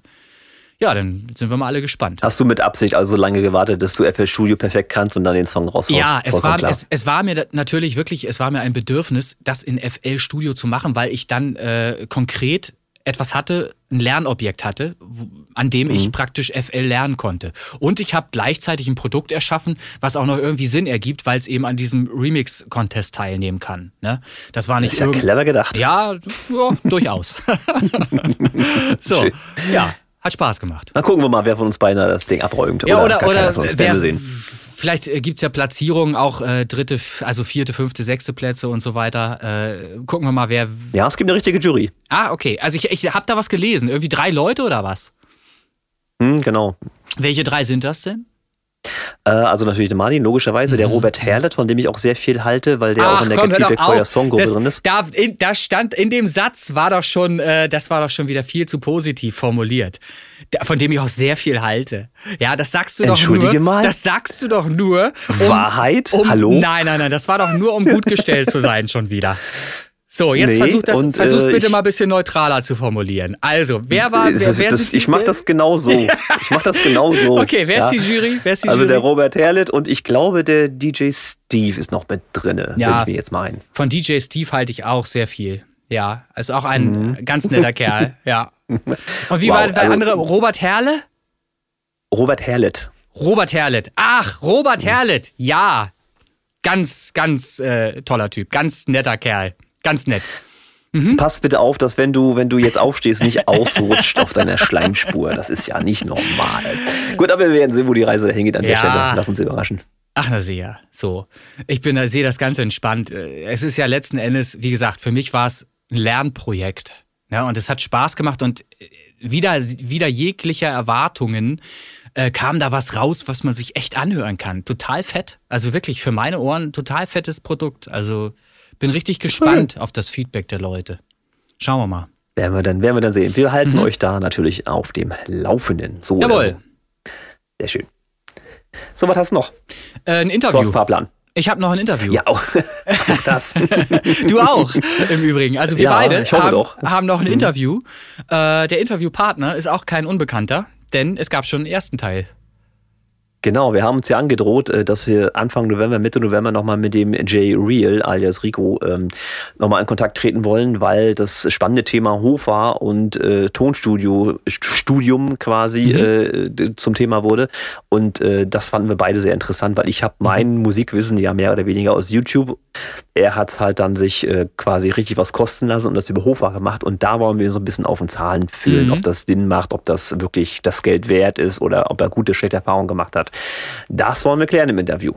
ja, dann sind wir mal alle gespannt. Hast du mit Absicht also so lange gewartet, dass du FL Studio perfekt kannst und dann den Song raus Ja, es war, es, es, war mir natürlich wirklich, es war mir ein Bedürfnis, das in FL Studio zu machen, weil ich dann äh, konkret etwas hatte, ein Lernobjekt hatte, an dem ich mhm. praktisch FL lernen konnte. Und ich habe gleichzeitig ein Produkt erschaffen, was auch noch irgendwie Sinn ergibt, weil es eben an diesem Remix-Contest teilnehmen kann. Ne? Das war nicht das ist ja clever gedacht. Ja, ja durchaus. so, Schön. ja. Hat Spaß gemacht. Dann gucken wir mal, wer von uns beiden das Ding abräumt. Ja, oder, oder, oder wer, vielleicht äh, gibt es ja Platzierungen, auch äh, dritte, also vierte, fünfte, sechste Plätze und so weiter. Äh, gucken wir mal, wer. Ja, es gibt eine richtige Jury. Ah, okay. Also ich, ich habe da was gelesen. Irgendwie drei Leute oder was? Hm, genau. Welche drei sind das denn? Äh, also natürlich der Martin, logischerweise, mhm. der Robert Herlet, von dem ich auch sehr viel halte, weil der Ach, auch in der komm, Get Songgruppe drin ist. Da, in, da stand in dem Satz war doch schon, äh, das war doch schon wieder viel zu positiv formuliert. von dem ich auch sehr viel halte. Ja, das sagst du doch nur. Mal. Das sagst du doch nur. Um, Wahrheit? Um, Hallo? Nein, nein, nein, das war doch nur, um gut gestellt zu sein schon wieder. So, jetzt nee, versuch das, und, versuch's äh, bitte mal ein bisschen neutraler zu formulieren. Also, wer war, wer, wer das, sind die, Ich mach das genau so. Ich mach das genau so. Okay, wer ja. ist die Jury? Wer ist die also Jury? der Robert Herlet und ich glaube, der DJ Steve ist noch mit drinne, ja, ich mir jetzt meinen. Von DJ Steve halte ich auch sehr viel. Ja, also auch ein mhm. ganz netter Kerl. Ja. Und wie wow, war der also, andere? Robert Herle? Robert Herlet. Robert Herlet. Ach, Robert mhm. Herlet. Ja. Ganz, ganz äh, toller Typ. Ganz netter Kerl. Ganz nett. Mhm. Pass bitte auf, dass wenn du, wenn du jetzt aufstehst, nicht ausrutscht auf deiner Schleimspur. Das ist ja nicht normal. Gut, aber wir werden sehen, wo die Reise dahin geht an der ja. Stelle. Lass uns überraschen. Ach, na sehr. So. Ich bin, sehe das Ganze entspannt. Es ist ja letzten Endes, wie gesagt, für mich war es ein Lernprojekt. Ja, und es hat Spaß gemacht und wieder, wieder jeglicher Erwartungen äh, kam da was raus, was man sich echt anhören kann. Total fett. Also wirklich für meine Ohren total fettes Produkt. Also bin richtig gespannt cool. auf das Feedback der Leute. Schauen wir mal. Werden wir dann, werden wir dann sehen. Wir halten mhm. euch da natürlich auf dem Laufenden. So Jawohl. So. Sehr schön. So, was hast du noch? Äh, ein Interview. Du Fahrplan. Ich habe noch ein Interview. Ja, auch das. du auch, im Übrigen. Also wir ja, beide haben, haben, noch ein mhm. Interview. Äh, der Interviewpartner ist auch kein Unbekannter, denn es gab schon einen ersten Teil. Genau, wir haben uns ja angedroht, äh, dass wir Anfang November, Mitte November nochmal mit dem Jay Real alias Rico ähm, nochmal in Kontakt treten wollen, weil das spannende Thema Hofer und äh, Tonstudio, Studium quasi mhm. äh, zum Thema wurde. Und äh, das fanden wir beide sehr interessant, weil ich habe mein mhm. Musikwissen ja mehr oder weniger aus YouTube. Er hat halt dann sich äh, quasi richtig was kosten lassen und das über Hofer gemacht. Und da wollen wir so ein bisschen auf den Zahlen fühlen, mhm. ob das Sinn macht, ob das wirklich das Geld wert ist oder ob er gute, schlechte Erfahrungen gemacht hat. Das wollen wir klären im Interview.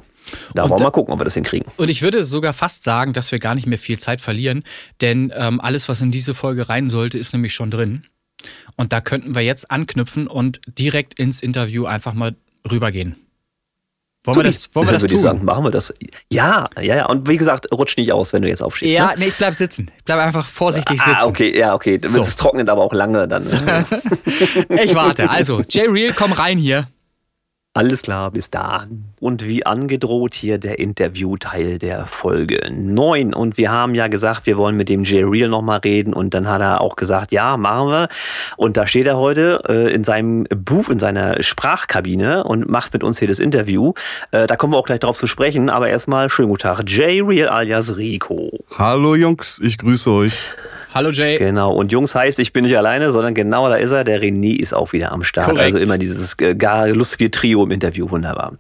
Da und, wollen wir mal gucken, ob wir das hinkriegen. Und ich würde sogar fast sagen, dass wir gar nicht mehr viel Zeit verlieren, denn ähm, alles, was in diese Folge rein sollte, ist nämlich schon drin. Und da könnten wir jetzt anknüpfen und direkt ins Interview einfach mal rübergehen. Wollen wir das, wollen wir das tun? Ich sagen, machen wir das. Ja, ja, ja. Und wie gesagt, rutsch nicht aus, wenn du jetzt aufstehst. Ja, ne? nee, ich bleib sitzen. Ich bleib einfach vorsichtig ah, sitzen. Ah, okay, ja, okay. So. Es trocknet aber auch lange dann. ich warte. Also, Jay Real, komm rein hier. Alles klar, bis dann. Und wie angedroht hier der Interviewteil der Folge 9. Und wir haben ja gesagt, wir wollen mit dem Jay Real nochmal reden. Und dann hat er auch gesagt, ja, machen wir. Und da steht er heute äh, in seinem Buch, in seiner Sprachkabine und macht mit uns hier das Interview. Äh, da kommen wir auch gleich drauf zu sprechen. Aber erstmal schönen guten Tag, Jay Real alias Rico. Hallo Jungs, ich grüße euch. Hallo Jay. Genau, und Jungs heißt, ich bin nicht alleine, sondern genau da ist er. Der René ist auch wieder am Start. Korrekt. Also immer dieses äh, gar lustige Trio im Interview. Wunderbar.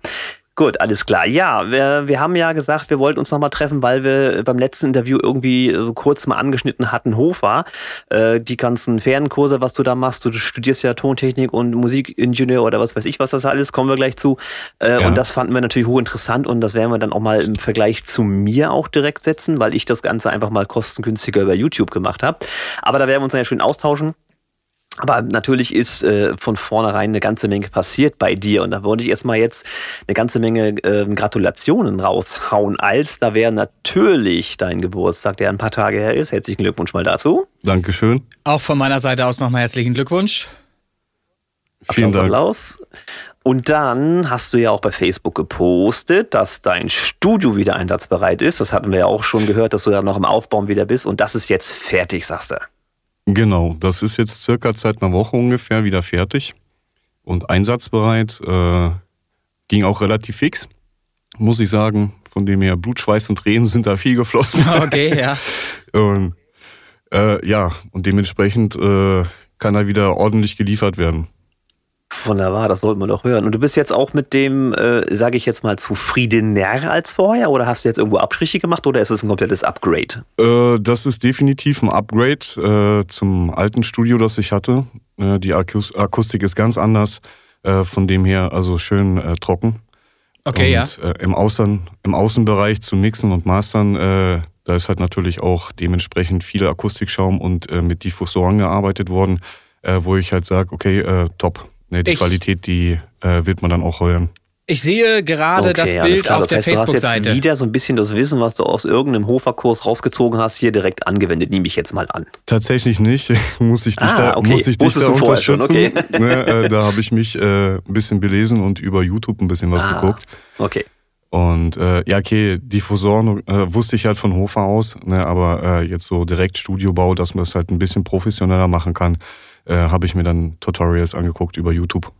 Gut, alles klar. Ja, wir, wir haben ja gesagt, wir wollten uns nochmal treffen, weil wir beim letzten Interview irgendwie so kurz mal angeschnitten hatten, Hofer. Äh, die ganzen Fernkurse, was du da machst, du studierst ja Tontechnik und Musikingenieur oder was weiß ich, was das alles, kommen wir gleich zu. Äh, ja. Und das fanden wir natürlich hochinteressant und das werden wir dann auch mal im Vergleich zu mir auch direkt setzen, weil ich das Ganze einfach mal kostengünstiger über YouTube gemacht habe. Aber da werden wir uns dann ja schön austauschen. Aber natürlich ist äh, von vornherein eine ganze Menge passiert bei dir. Und da wollte ich erstmal jetzt eine ganze Menge äh, Gratulationen raushauen, als da wäre natürlich dein Geburtstag, der ein paar Tage her ist. Herzlichen Glückwunsch mal dazu. Dankeschön. Auch von meiner Seite aus nochmal herzlichen Glückwunsch. Vielen Dank. Applaus. Und dann hast du ja auch bei Facebook gepostet, dass dein Studio wieder einsatzbereit ist. Das hatten wir ja auch schon gehört, dass du da noch im Aufbauen wieder bist. Und das ist jetzt fertig, sagst du. Genau, das ist jetzt circa seit einer Woche ungefähr wieder fertig und einsatzbereit. Äh, ging auch relativ fix, muss ich sagen. Von dem her Blut, Schweiß und Tränen sind da viel geflossen. Okay, ja. und, äh, ja, und dementsprechend äh, kann da wieder ordentlich geliefert werden. Wunderbar, das wollten wir doch hören. Und du bist jetzt auch mit dem, äh, sage ich jetzt mal, zufriedener als vorher? Oder hast du jetzt irgendwo Abstriche gemacht oder ist es ein komplettes Upgrade? Äh, das ist definitiv ein Upgrade äh, zum alten Studio, das ich hatte. Äh, die Akus Akustik ist ganz anders. Äh, von dem her also schön äh, trocken. Okay, und, ja. im, Außen, Im Außenbereich zu mixen und mastern, da ist halt natürlich auch dementsprechend viel Akustikschaum und mit Diffusoren gearbeitet worden, wo ich halt sage, okay, top Nee, die ich, Qualität, die äh, wird man dann auch heuern. Ich sehe gerade okay, das Bild klar, auf das der Facebook-Seite. Du hast wieder so ein bisschen das Wissen, was du aus irgendeinem Hoferkurs rausgezogen hast, hier direkt angewendet, nehme ich jetzt mal an. Tatsächlich nicht. muss ich dich ah, da, okay. muss ich dich da unterstützen. Okay. ne, äh, da habe ich mich äh, ein bisschen belesen und über YouTube ein bisschen was ah, geguckt. Okay. Und äh, ja, okay, Diffusoren äh, wusste ich halt von Hofer aus, ne, aber äh, jetzt so direkt Studiobau, dass man es halt ein bisschen professioneller machen kann, äh, habe ich mir dann Tutorials angeguckt über YouTube.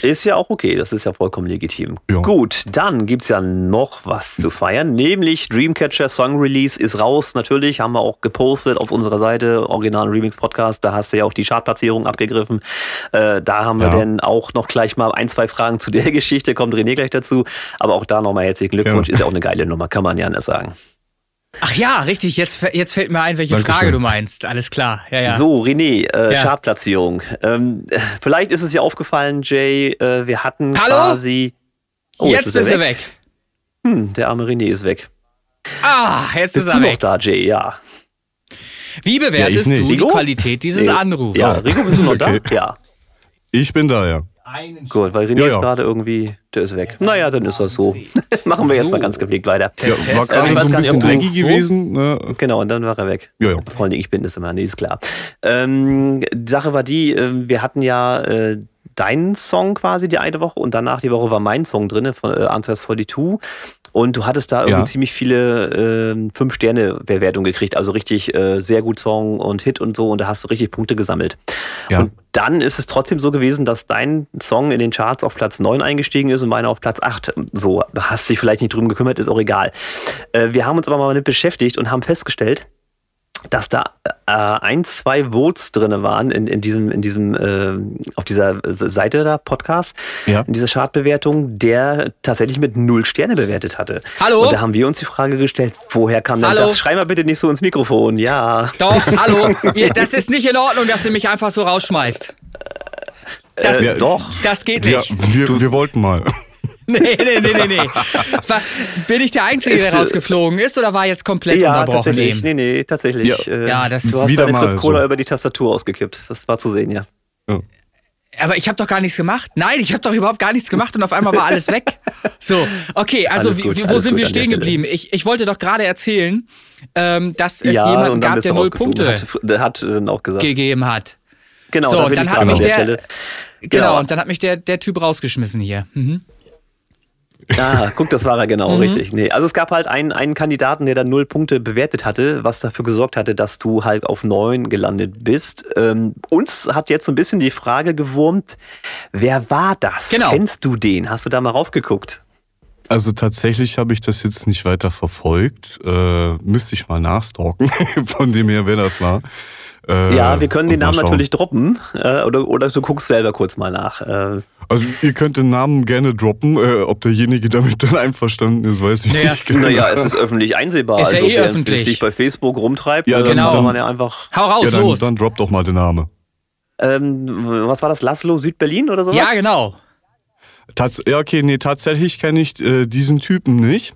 Ist ja auch okay, das ist ja vollkommen legitim. Ja. Gut, dann gibt es ja noch was zu feiern, nämlich Dreamcatcher Song Release ist raus, natürlich, haben wir auch gepostet auf unserer Seite, Original Remix Podcast, da hast du ja auch die Chartplatzierung abgegriffen. Äh, da haben wir ja. dann auch noch gleich mal ein, zwei Fragen zu der Geschichte, kommt René gleich dazu, aber auch da nochmal herzlichen Glückwunsch, ja. ist ja auch eine geile Nummer, kann man ja anders sagen. Ach ja, richtig. Jetzt, jetzt fällt mir ein, welche Dankeschön. Frage du meinst. Alles klar. Ja, ja. So, René, äh, ja. Chartplatzierung. Ähm, vielleicht ist es dir aufgefallen, Jay, äh, wir hatten Hallo? quasi. Oh, jetzt, jetzt bist du weg. weg. Hm, der arme René ist weg. Ah, jetzt bist ist er du weg. noch da, Jay, ja. Wie bewertest ja, du Rigo? die Qualität dieses nee. Anrufs? Ja, Rico, bist du noch okay. da? Ja. Ich bin da, ja Gut, weil René ja, ja. ist gerade irgendwie, der ist weg. Naja, dann ist das so. Machen wir so. jetzt mal ganz gepflegt weiter. Test, ja, war gerade äh, so ein bisschen dreckig gewesen. Ne? Genau, und dann war er weg. Ja, ja. Vor allem, ich bin das immer, nee, ist klar. Ähm, die Sache war die, äh, wir hatten ja äh, deinen Song quasi die eine Woche und danach die Woche war mein Song drin von äh, Answers 42. Und du hattest da irgendwie ja. ziemlich viele äh, Fünf-Sterne-Bewertungen gekriegt. Also richtig äh, sehr gut Song und Hit und so. Und da hast du richtig Punkte gesammelt. Ja. Und dann ist es trotzdem so gewesen, dass dein Song in den Charts auf Platz 9 eingestiegen ist und meiner auf Platz 8. So, hast dich vielleicht nicht drum gekümmert, ist auch egal. Äh, wir haben uns aber mal damit beschäftigt und haben festgestellt, dass da äh, ein, zwei Votes drin waren in, in diesem, in diesem, äh, auf dieser Seite da, Podcast, ja. in dieser Chartbewertung, der tatsächlich mit null Sterne bewertet hatte. Hallo? Und da haben wir uns die Frage gestellt, woher kam denn hallo? das? Schrei mal bitte nicht so ins Mikrofon, ja. Doch, hallo. das ist nicht in Ordnung, dass ihr mich einfach so rausschmeißt. Das, äh, doch. Das geht nicht. Ja, wir, wir wollten mal. Nee, nee, nee, nee, nee. bin ich der Einzige, der rausgeflogen ist oder war jetzt komplett ja, unterbrochen? Tatsächlich. Eben? Nee, nee, tatsächlich. Ja, äh, ja das du hast wieder deine Fritz Cola so. über die Tastatur ausgekippt. Das war zu sehen, ja. ja. Aber ich habe doch gar nichts gemacht. Nein, ich habe doch überhaupt gar nichts gemacht und auf einmal war alles weg. So, okay, also gut, wie, wo sind wir stehen geblieben? Ich, ich wollte doch gerade erzählen, ähm, dass es ja, jemanden gab, der null Punkte hat, hat, äh, auch gesagt. gegeben hat. Genau, so, dann hat mich der, genau, genau, und dann hat mich der, der Typ rausgeschmissen hier. Mhm. Ah, guck, das war er genau, mhm. richtig. Nee, also es gab halt einen, einen Kandidaten, der dann null Punkte bewertet hatte, was dafür gesorgt hatte, dass du halt auf neun gelandet bist. Ähm, uns hat jetzt ein bisschen die Frage gewurmt, wer war das? Genau. Kennst du den? Hast du da mal raufgeguckt? Also tatsächlich habe ich das jetzt nicht weiter verfolgt. Äh, müsste ich mal nachstalken, von dem her, wer das war. Äh, ja, wir können den Namen natürlich droppen. Äh, oder, oder du guckst selber kurz mal nach. Äh. Also ihr könnt den Namen gerne droppen. Äh, ob derjenige damit dann einverstanden ist, weiß ich naja. nicht. Genau. Naja, es ist öffentlich einsehbar. Ist also, ja eh wer öffentlich. sich bei Facebook rumtreibt, ja, dann genau. kann man ja einfach... Hau raus, ja, dann, los. Dann drop doch mal den Namen. Ähm, was war das? Laszlo Südberlin oder so? Ja, genau. Tats ja, okay, nee, tatsächlich kenne ich äh, diesen Typen nicht.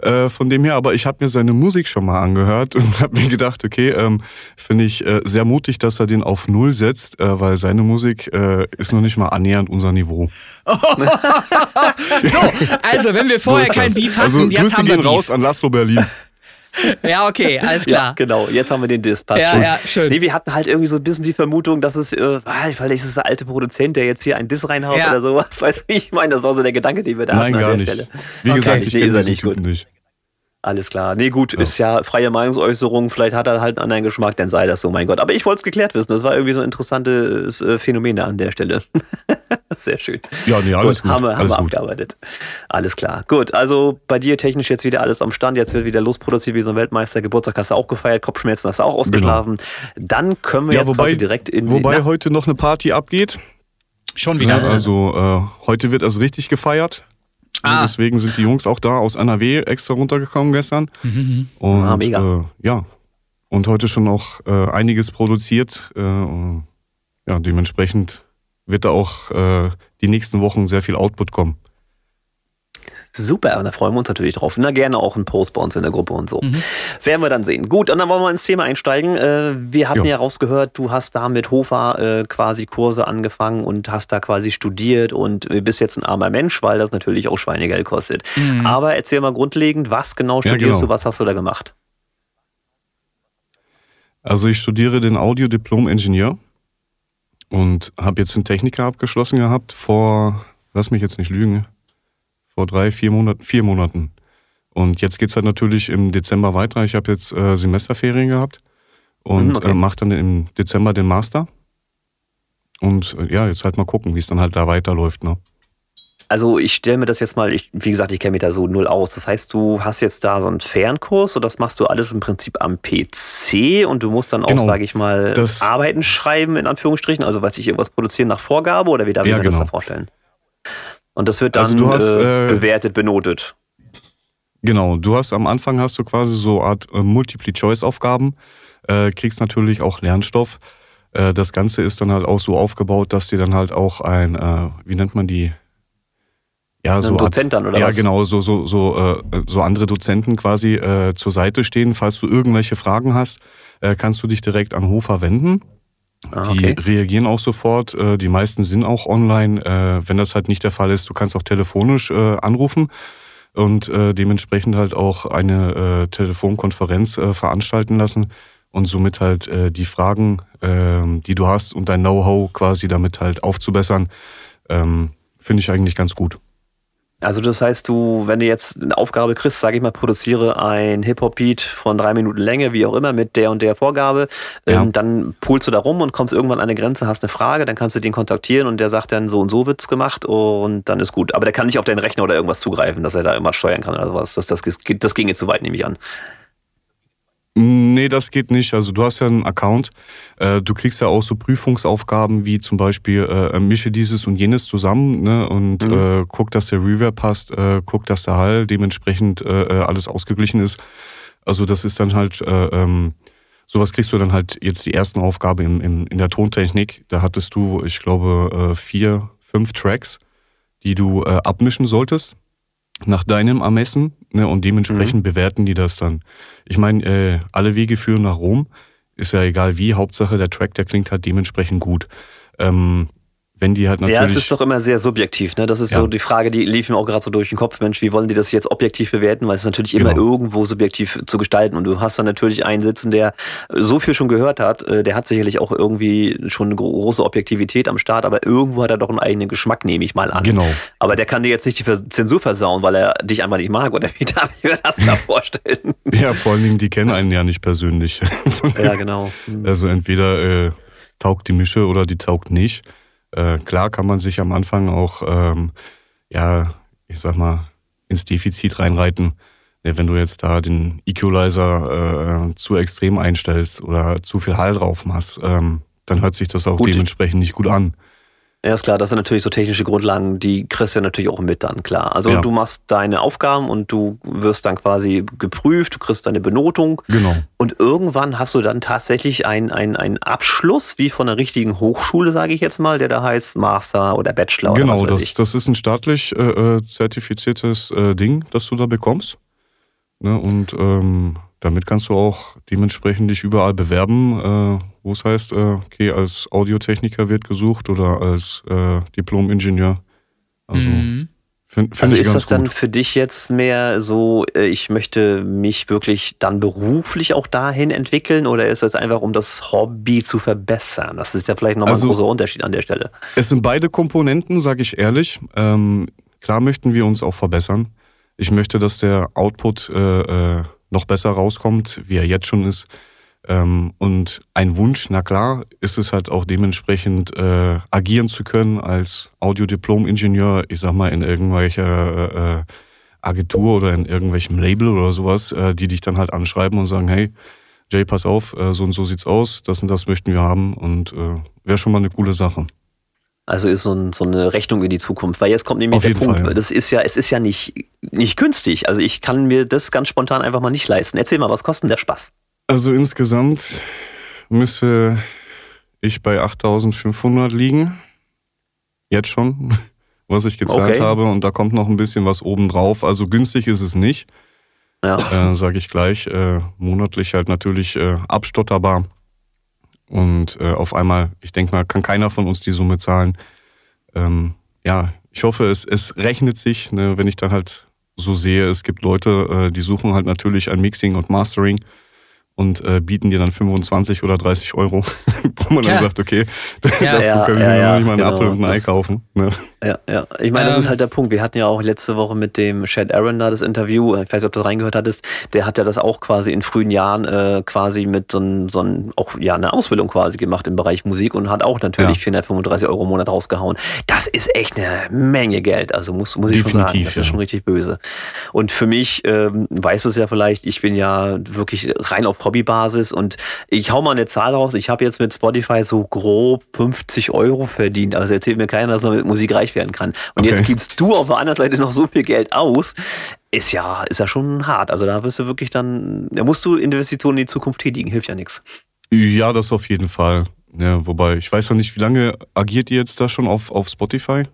Äh, von dem her, aber ich habe mir seine Musik schon mal angehört und habe mir gedacht, okay, ähm, finde ich äh, sehr mutig, dass er den auf Null setzt, äh, weil seine Musik äh, ist noch nicht mal annähernd unser Niveau. so, also wenn wir vorher so kein Beef hatten, also, jetzt Grüße haben wir gehen Beef. raus an Laszlo Berlin. ja, okay, alles klar. Ja, genau, jetzt haben wir den Dispatch. Ja, ja, schön. Nee, wir hatten halt irgendwie so ein bisschen die Vermutung, dass es, äh, vielleicht ist es der alte Produzent, der jetzt hier einen Diss reinhaut ja. oder sowas. Weißt du, ich meine, das war so der Gedanke, den wir da Nein, hatten. Nein, gar nicht. Stelle. Wie okay. gesagt, ich nee, kenne diesen nicht Typen gut. nicht. Alles klar. Nee, gut, ja. ist ja freie Meinungsäußerung. Vielleicht hat er halt einen anderen Geschmack, dann sei das so, mein Gott. Aber ich wollte es geklärt wissen. Das war irgendwie so ein interessantes äh, Phänomen an der Stelle. Sehr schön. Ja, nee, alles gut. gut. Haben wir, alles haben wir abgearbeitet. Alles klar. Gut, also bei dir technisch jetzt wieder alles am Stand. Jetzt wird wieder losproduziert wie so ein Weltmeister. Geburtstag hast du auch gefeiert, Kopfschmerzen hast du auch ausgeschlafen. Genau. Dann können wir ja, jetzt wobei, quasi direkt in Wobei heute noch eine Party abgeht. Schon wieder. Ja, also äh, heute wird das richtig gefeiert. Ah. Deswegen sind die Jungs auch da aus NRW extra runtergekommen gestern. Mhm. Und ah, mega. Äh, ja, und heute schon auch äh, einiges produziert. Äh, ja, dementsprechend wird da auch äh, die nächsten Wochen sehr viel Output kommen. Super, da freuen wir uns natürlich drauf. Na, gerne auch ein Post bei uns in der Gruppe und so. Mhm. Werden wir dann sehen. Gut, und dann wollen wir ins Thema einsteigen. Äh, wir hatten ja, ja rausgehört, du hast da mit Hofer äh, quasi Kurse angefangen und hast da quasi studiert und bist jetzt ein armer Mensch, weil das natürlich auch Schweinegeld kostet. Mhm. Aber erzähl mal grundlegend, was genau studierst ja, genau. du, was hast du da gemacht? Also ich studiere den Audiodiplom-Ingenieur und habe jetzt einen Techniker abgeschlossen gehabt vor, lass mich jetzt nicht lügen, vor drei, vier Monaten, vier Monaten. Und jetzt geht es halt natürlich im Dezember weiter. Ich habe jetzt äh, Semesterferien gehabt und mhm, okay. äh, mache dann im Dezember den Master. Und äh, ja, jetzt halt mal gucken, wie es dann halt da weiterläuft. Ne? Also ich stelle mir das jetzt mal, ich, wie gesagt, ich kenne mich da so null aus. Das heißt, du hast jetzt da so einen Fernkurs und das machst du alles im Prinzip am PC und du musst dann auch, genau, sage ich mal, Arbeiten schreiben, in Anführungsstrichen, also weiß ich, irgendwas produzieren nach Vorgabe oder wie darf ich ja, mir genau. das da vorstellen? Und das wird also dann also hast, äh, bewertet, benotet. Genau, du hast am Anfang hast du quasi so eine Art äh, Multiple-Choice-Aufgaben, äh, kriegst natürlich auch Lernstoff. Äh, das Ganze ist dann halt auch so aufgebaut, dass dir dann halt auch ein, äh, wie nennt man die, ja, so Dozent dann, oder ja, was? genau, so, so, so, äh, so andere Dozenten quasi äh, zur Seite stehen. Falls du irgendwelche Fragen hast, äh, kannst du dich direkt an Hofer wenden. Ah, okay. Die reagieren auch sofort. Äh, die meisten sind auch online. Äh, wenn das halt nicht der Fall ist, du kannst auch telefonisch äh, anrufen und dementsprechend halt auch eine Telefonkonferenz veranstalten lassen und somit halt die Fragen, äh, die du hast und dein Know-how quasi damit halt aufzubessern, ähm, finde ich eigentlich ganz gut. Also das heißt, du, wenn du jetzt eine Aufgabe kriegst, sage ich mal, produziere ein Hip-Hop-Beat von drei Minuten Länge, wie auch immer, mit der und der Vorgabe, ja. ähm, dann pulst du da rum und kommst irgendwann an eine Grenze, hast eine Frage, dann kannst du den kontaktieren und der sagt dann, so und so wird's gemacht und dann ist gut. Aber der kann nicht auf deinen Rechner oder irgendwas zugreifen, dass er da immer steuern kann oder sowas. Das, das, das ging jetzt zu weit, nehme ich an. Nee, das geht nicht. Also du hast ja einen Account. Äh, du kriegst ja auch so Prüfungsaufgaben wie zum Beispiel äh, mische dieses und jenes zusammen ne? und mhm. äh, guck, dass der Reverb passt, äh, guck, dass der Hall dementsprechend äh, äh, alles ausgeglichen ist. Also das ist dann halt, äh, ähm, sowas kriegst du dann halt jetzt die ersten Aufgabe in, in, in der Tontechnik. Da hattest du, ich glaube, vier, fünf Tracks, die du äh, abmischen solltest nach deinem Ermessen ne, und dementsprechend mhm. bewerten die das dann. Ich meine, äh, alle Wege führen nach Rom, ist ja egal wie, Hauptsache der Track, der klingt halt dementsprechend gut. Ähm, wenn die halt natürlich. Ja, es ist doch immer sehr subjektiv, ne? Das ist ja. so die Frage, die lief mir auch gerade so durch den Kopf, Mensch, wie wollen die das jetzt objektiv bewerten? Weil es ist natürlich immer genau. irgendwo subjektiv zu gestalten. Und du hast dann natürlich einen sitzen, der so viel schon gehört hat, äh, der hat sicherlich auch irgendwie schon eine große Objektivität am Start, aber irgendwo hat er doch einen eigenen Geschmack, nehme ich mal an. Genau. Aber der kann dir jetzt nicht die Zensur versauen, weil er dich einfach nicht mag, oder wie darf ich mir das da vorstellen? Ja, vor allen Dingen, die kennen einen ja nicht persönlich. ja, genau. Also entweder äh, taugt die Mische oder die taugt nicht. Äh, klar kann man sich am Anfang auch, ähm, ja, ich sag mal, ins Defizit reinreiten. Ja, wenn du jetzt da den Equalizer äh, zu extrem einstellst oder zu viel Hall drauf machst, ähm, dann hört sich das auch Gut. dementsprechend nicht gut an. Ja, ist klar, das sind natürlich so technische Grundlagen, die kriegst du ja natürlich auch mit dann, klar. Also ja. du machst deine Aufgaben und du wirst dann quasi geprüft, du kriegst deine Benotung. Genau. Und irgendwann hast du dann tatsächlich einen ein Abschluss, wie von einer richtigen Hochschule, sage ich jetzt mal, der da heißt Master oder Bachelor. Genau, oder das, das ist ein staatlich äh, äh, zertifiziertes äh, Ding, das du da bekommst. Ne? Und ähm, damit kannst du auch dementsprechend dich überall bewerben, äh, wo es heißt, äh, okay, als Audiotechniker wird gesucht oder als äh, Diplom-Ingenieur. Also, mhm. find, find also ist das gut. dann für dich jetzt mehr so, äh, ich möchte mich wirklich dann beruflich auch dahin entwickeln oder ist das einfach, um das Hobby zu verbessern? Das ist ja vielleicht nochmal also, ein großer Unterschied an der Stelle. Es sind beide Komponenten, sage ich ehrlich. Ähm, klar möchten wir uns auch verbessern. Ich möchte, dass der Output äh, äh noch besser rauskommt, wie er jetzt schon ist. Ähm, und ein Wunsch, na klar, ist es halt auch dementsprechend äh, agieren zu können als Audiodiplom-Ingenieur, ich sag mal in irgendwelcher äh, Agentur oder in irgendwelchem Label oder sowas, äh, die dich dann halt anschreiben und sagen, hey, Jay, pass auf, äh, so und so sieht's aus, das und das möchten wir haben und äh, wäre schon mal eine coole Sache. Also ist so, ein, so, eine Rechnung in die Zukunft. Weil jetzt kommt nämlich Auf der Punkt, Fall, ja. das ist ja, es ist ja nicht, nicht günstig. Also ich kann mir das ganz spontan einfach mal nicht leisten. Erzähl mal, was kostet denn der Spaß? Also insgesamt müsste ich bei 8500 liegen. Jetzt schon, was ich gezahlt okay. habe. Und da kommt noch ein bisschen was obendrauf. Also günstig ist es nicht. Ja. Äh, Sage ich gleich. Äh, monatlich halt natürlich äh, abstotterbar. Und äh, auf einmal, ich denke mal, kann keiner von uns die Summe zahlen. Ähm, ja, ich hoffe, es, es rechnet sich, ne, wenn ich dann halt so sehe, es gibt Leute, äh, die suchen halt natürlich ein Mixing und Mastering und äh, bieten dir dann 25 oder 30 Euro, wo man ja. dann sagt, okay, ja, dafür ja, können wir ja, noch nicht mal einen genau. Apfel und ein Ei kaufen. Ne? Ja, ja. Ich meine, das ähm, ist halt der Punkt. Wir hatten ja auch letzte Woche mit dem Chad Aaron da das Interview. Ich weiß nicht, ob du das reingehört hattest. Der hat ja das auch quasi in frühen Jahren äh, quasi mit so einem, so ein, auch ja, eine Ausbildung quasi gemacht im Bereich Musik und hat auch natürlich ja. 435 Euro im Monat rausgehauen. Das ist echt eine Menge Geld. Also muss, muss ich Definitiv, schon sagen. Das ist schon richtig böse. Und für mich, ähm, weiß es ja vielleicht, ich bin ja wirklich rein auf Hobbybasis und ich hau mal eine Zahl raus. Ich habe jetzt mit Spotify so grob 50 Euro verdient. Also erzählt mir keiner, dass man mit Musik reich werden kann. Und okay. jetzt gibst du auf der anderen Seite noch so viel Geld aus. Ist ja, ist ja schon hart. Also da wirst du wirklich dann, da musst du Investitionen in die Zukunft tätigen. Hilft ja nichts. Ja, das auf jeden Fall. Ja, wobei, ich weiß noch nicht, wie lange agiert ihr jetzt da schon auf, auf Spotify?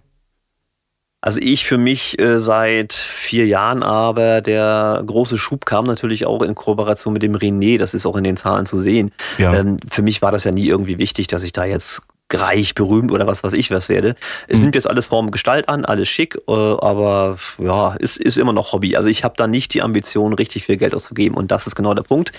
Also ich für mich äh, seit vier Jahren, aber der große Schub kam natürlich auch in Kooperation mit dem René, das ist auch in den Zahlen zu sehen. Ja. Ähm, für mich war das ja nie irgendwie wichtig, dass ich da jetzt reich, berühmt oder was weiß ich was werde. Es mhm. nimmt jetzt alles Form Gestalt an, alles schick, äh, aber ja, ist, ist immer noch Hobby. Also ich habe da nicht die Ambition, richtig viel Geld auszugeben und das ist genau der Punkt.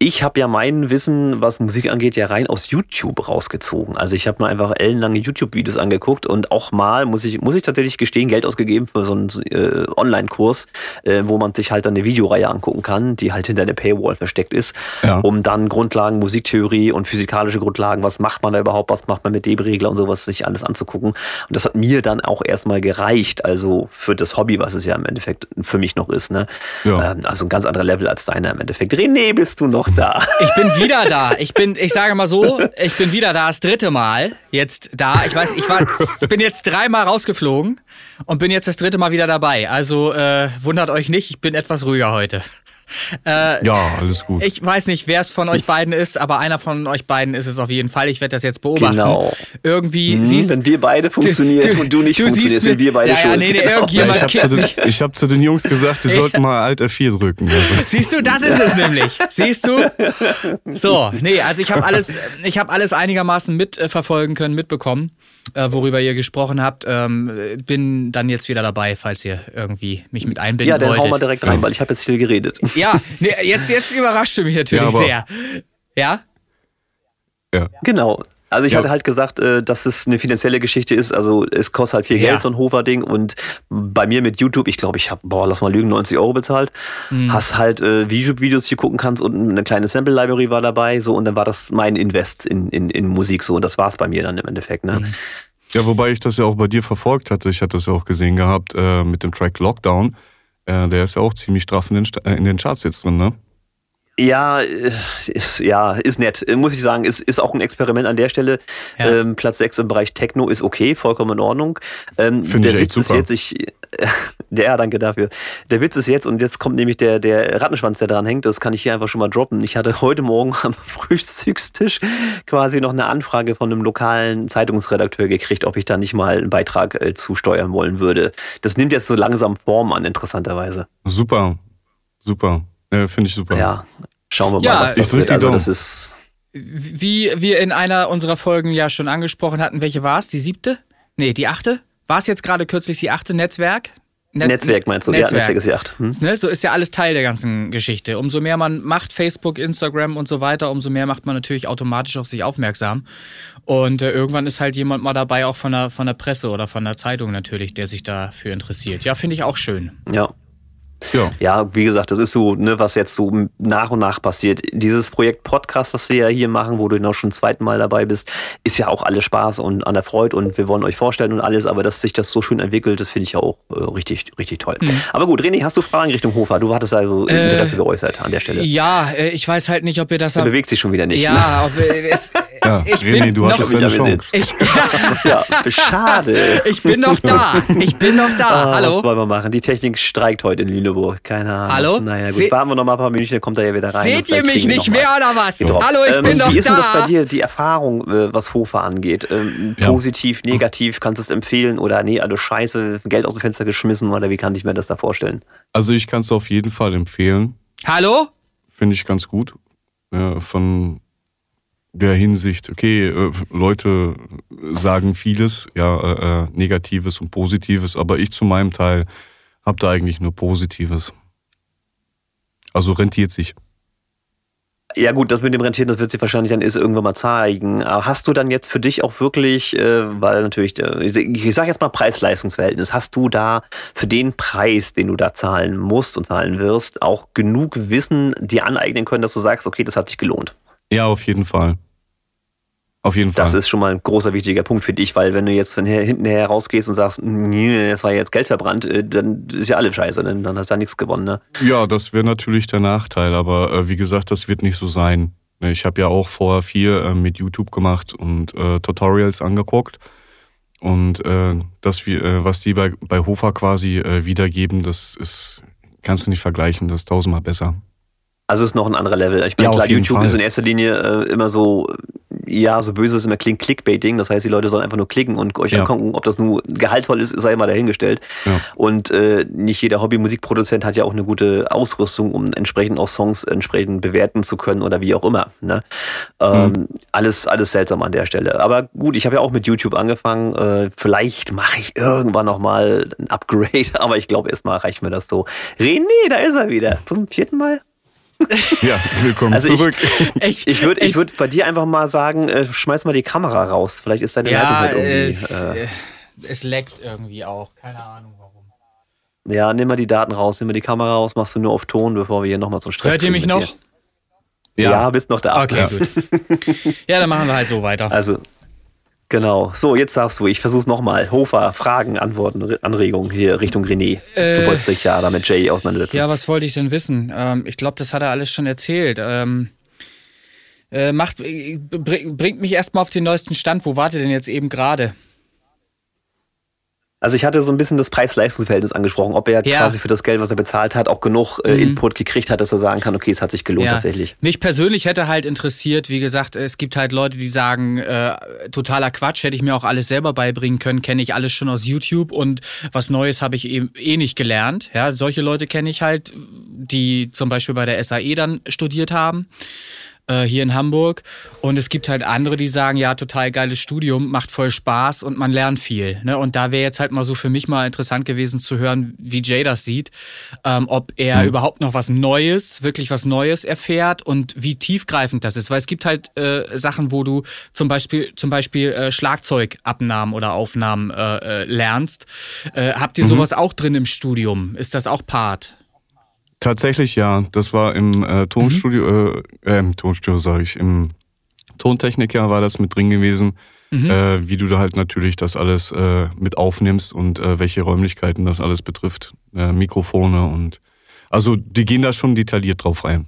Ich habe ja mein Wissen, was Musik angeht, ja rein aus YouTube rausgezogen. Also ich habe mir einfach ellenlange YouTube-Videos angeguckt und auch mal, muss ich, muss ich tatsächlich gestehen, Geld ausgegeben für so einen äh, Online-Kurs, äh, wo man sich halt dann eine Videoreihe angucken kann, die halt hinter einer Paywall versteckt ist, ja. um dann Grundlagen, Musiktheorie und physikalische Grundlagen, was macht man da überhaupt, was macht man mit Debregler und sowas, sich alles anzugucken. Und das hat mir dann auch erstmal gereicht, also für das Hobby, was es ja im Endeffekt für mich noch ist. Ne? Ja. Ähm, also ein ganz anderer Level als deiner im Endeffekt. René, bist du noch noch da. Ich bin wieder da. Ich bin, ich sage mal so, ich bin wieder da, das dritte Mal jetzt da. Ich weiß, ich war, ich bin jetzt dreimal rausgeflogen und bin jetzt das dritte Mal wieder dabei. Also äh, wundert euch nicht, ich bin etwas ruhiger heute. Äh, ja, alles gut. Ich weiß nicht, wer es von euch beiden ist, aber einer von euch beiden ist es auf jeden Fall. Ich werde das jetzt beobachten. Genau. Irgendwie hm, siehst Wenn wir beide funktionieren du, und du nicht du funktionierst, sind wir beide ja, ja, Nee, nee, genau. irgendjemand ja, ich habe zu, hab zu, den Jungs gesagt, die sollten mal Alt F4 drücken. Also. Siehst du, das ist es nämlich. Siehst du? So, nee, also ich habe alles, ich habe alles einigermaßen mitverfolgen können, mitbekommen äh, worüber ihr gesprochen habt. Ähm, bin dann jetzt wieder dabei, falls ihr irgendwie mich mit einbinden wollt. Ja, dann wolltet. hau mal direkt rein, weil ich habe jetzt viel geredet. Ja, nee, jetzt, jetzt überrascht du mich natürlich ja, sehr. Ja? Ja. Genau. Also ich ja. hatte halt gesagt, äh, dass es eine finanzielle Geschichte ist. Also es kostet halt viel ja. Geld, so ein Hofer-Ding. Und bei mir mit YouTube, ich glaube, ich habe, boah, lass mal lügen, 90 Euro bezahlt. Mhm. Hast halt äh, YouTube-Videos, die du gucken kannst und eine kleine Sample-Library war dabei. So, und dann war das mein Invest in, in, in Musik so. Und das war es bei mir dann im Endeffekt. Ne? Mhm. Ja, wobei ich das ja auch bei dir verfolgt hatte. Ich hatte das ja auch gesehen gehabt äh, mit dem Track Lockdown. Äh, der ist ja auch ziemlich straff in den, äh, in den Charts jetzt drin, ne? Ja, äh, ist, ja, ist nett. Muss ich sagen, ist, ist auch ein Experiment an der Stelle. Ja. Ähm, Platz 6 im Bereich Techno ist okay, vollkommen in Ordnung. Ähm, Finde ich echt super. Ist jetzt, ich, ja, danke dafür. Der Witz ist jetzt, und jetzt kommt nämlich der, der Rattenschwanz, der dran hängt, das kann ich hier einfach schon mal droppen. Ich hatte heute Morgen am Frühstückstisch quasi noch eine Anfrage von einem lokalen Zeitungsredakteur gekriegt, ob ich da nicht mal einen Beitrag äh, zusteuern wollen würde. Das nimmt jetzt so langsam Form an, interessanterweise. Super, super. Äh, Finde ich super. Ja, schauen wir ja, mal, was das wird. Also, das ist wie wir in einer unserer Folgen ja schon angesprochen hatten, welche war es? Die siebte? Nee, die achte? War es jetzt gerade kürzlich die achte Netzwerk? Net Netzwerk meinst du? Netzwerk. Ja, Netzwerk ist die acht. Hm? Ne, so ist ja alles Teil der ganzen Geschichte. Umso mehr man macht, Facebook, Instagram und so weiter, umso mehr macht man natürlich automatisch auf sich aufmerksam. Und äh, irgendwann ist halt jemand mal dabei, auch von der, von der Presse oder von der Zeitung natürlich, der sich dafür interessiert. Ja, finde ich auch schön. Ja, ja. ja, wie gesagt, das ist so, ne, was jetzt so nach und nach passiert. Dieses Projekt Podcast, was wir ja hier machen, wo du noch schon zweiten Mal dabei bist, ist ja auch alles Spaß und an der Freude und wir wollen euch vorstellen und alles, aber dass sich das so schön entwickelt, das finde ich ja auch äh, richtig, richtig toll. Mhm. Aber gut, René, hast du Fragen Richtung Hofer? Du hattest also Interesse äh, geäußert an der Stelle. Ja, äh, ich weiß halt nicht, ob ihr das... Er bewegt sich schon wieder nicht. Ja, ob, es, ja ich René, bin du hattest deine Chance. Ich, ja, schade. Ich bin noch da. Ich bin noch da. Ah, Hallo. Was wollen wir machen? Die Technik streikt heute in Lüneburg. Lüneburg, keine Ahnung. Hallo? Naja, gut, Se warten wir noch mal ein paar Minuten, dann kommt er ja wieder rein. Seht ihr mich nicht mehr oder was? Gedroppt. Hallo, ich ähm, bin doch da. Wie ist denn das bei dir, die Erfahrung, äh, was Hofer angeht? Ähm, ja. Positiv, negativ, kannst du es empfehlen oder nee, also scheiße, Geld aus dem Fenster geschmissen oder wie kann ich mir das da vorstellen? Also ich kann es auf jeden Fall empfehlen. Hallo? Finde ich ganz gut. Ja, von der Hinsicht, okay, äh, Leute sagen vieles, ja, äh, äh Negatives und Positives, aber ich zu meinem Teil habe da eigentlich nur Positives. Also rentiert sich. Ja gut, das mit dem Rentieren, das wird sich wahrscheinlich dann irgendwann mal zeigen. Aber hast du dann jetzt für dich auch wirklich, äh, weil natürlich, äh, ich sage jetzt mal Preis-Leistungs-Verhältnis, hast du da für den Preis, den du da zahlen musst und zahlen wirst, auch genug Wissen dir aneignen können, dass du sagst, okay, das hat sich gelohnt? Ja, auf jeden Fall. Auf jeden Fall. Das ist schon mal ein großer wichtiger Punkt für dich, weil wenn du jetzt von her, hinten her rausgehst und sagst, das war jetzt Geld verbrannt, äh, dann ist ja alles scheiße, dann, dann hast du ja nichts gewonnen. Ne? Ja, das wäre natürlich der Nachteil, aber äh, wie gesagt, das wird nicht so sein. Ne, ich habe ja auch vorher viel äh, mit YouTube gemacht und äh, Tutorials angeguckt. Und äh, das, äh, was die bei, bei Hofer quasi wiedergeben, das ist, kannst du nicht vergleichen, das ist tausendmal besser. Also ist noch ein anderer Level. Ich meine, ja, klar, YouTube Fall. ist in erster Linie äh, immer so, ja, so böse es immer klingt, Clickbaiting. Das heißt, die Leute sollen einfach nur klicken und euch ja. angucken, ob das nur gehaltvoll ist, sei mal dahingestellt. Ja. Und äh, nicht jeder Hobby-Musikproduzent hat ja auch eine gute Ausrüstung, um entsprechend auch Songs entsprechend bewerten zu können oder wie auch immer. Ne? Ähm, mhm. alles, alles seltsam an der Stelle. Aber gut, ich habe ja auch mit YouTube angefangen. Äh, vielleicht mache ich irgendwann nochmal ein Upgrade, aber ich glaube, erstmal reicht mir das so. René, da ist er wieder. Zum vierten Mal? Ja, willkommen also zurück. Ich, ich, ich würde ich würd bei dir einfach mal sagen, äh, schmeiß mal die Kamera raus. Vielleicht ist deine ja, Leitung halt irgendwie. Es, äh, äh, es leckt irgendwie auch. Keine Ahnung warum. Ja, nimm mal die Daten raus, nimm mal die Kamera raus, machst du nur auf Ton, bevor wir hier nochmal zum Stress Hört ihr mich noch? Ja. ja, bist noch da. Okay, ja. gut. ja, dann machen wir halt so weiter. Also, Genau. So, jetzt darfst du. Ich versuch's nochmal. Hofer, Fragen, Antworten, Anregungen hier Richtung René. Äh, du wolltest dich ja da mit Jay auseinandersetzen. Ja, was wollte ich denn wissen? Ähm, ich glaube, das hat er alles schon erzählt. Ähm, äh, macht, äh, bringt mich erstmal auf den neuesten Stand. Wo wart ihr denn jetzt eben gerade? Also ich hatte so ein bisschen das Preis-Leistungs-Verhältnis angesprochen, ob er ja. quasi für das Geld, was er bezahlt hat, auch genug äh, mhm. Input gekriegt hat, dass er sagen kann, okay, es hat sich gelohnt ja. tatsächlich. Mich persönlich hätte halt interessiert, wie gesagt, es gibt halt Leute, die sagen, äh, totaler Quatsch, hätte ich mir auch alles selber beibringen können, kenne ich alles schon aus YouTube und was Neues habe ich eben eh nicht gelernt. Ja, solche Leute kenne ich halt, die zum Beispiel bei der SAE dann studiert haben äh, hier in Hamburg. Und es gibt halt andere, die sagen, ja, total geiles Studium, macht voll Spaß und man lernt viel. Ne? Und da wäre jetzt halt mal so für mich mal interessant gewesen zu hören, wie Jay das sieht, ähm, ob er mhm. überhaupt noch was Neues, wirklich was Neues erfährt und wie tiefgreifend das ist. Weil es gibt halt äh, Sachen, wo du zum Beispiel, zum Beispiel äh, Schlagzeugabnahmen oder Aufnahmen äh, äh, lernst. Habt ihr mhm. sowas auch drin im Studium? Ist das auch Part? Tatsächlich ja. Das war im äh, Tonstudio, mhm. äh, äh, im Tonstudio sage ich, im Tontechniker war das mit drin gewesen, mhm. äh, wie du da halt natürlich das alles äh, mit aufnimmst und äh, welche Räumlichkeiten das alles betrifft, äh, Mikrofone und also die gehen da schon detailliert drauf rein.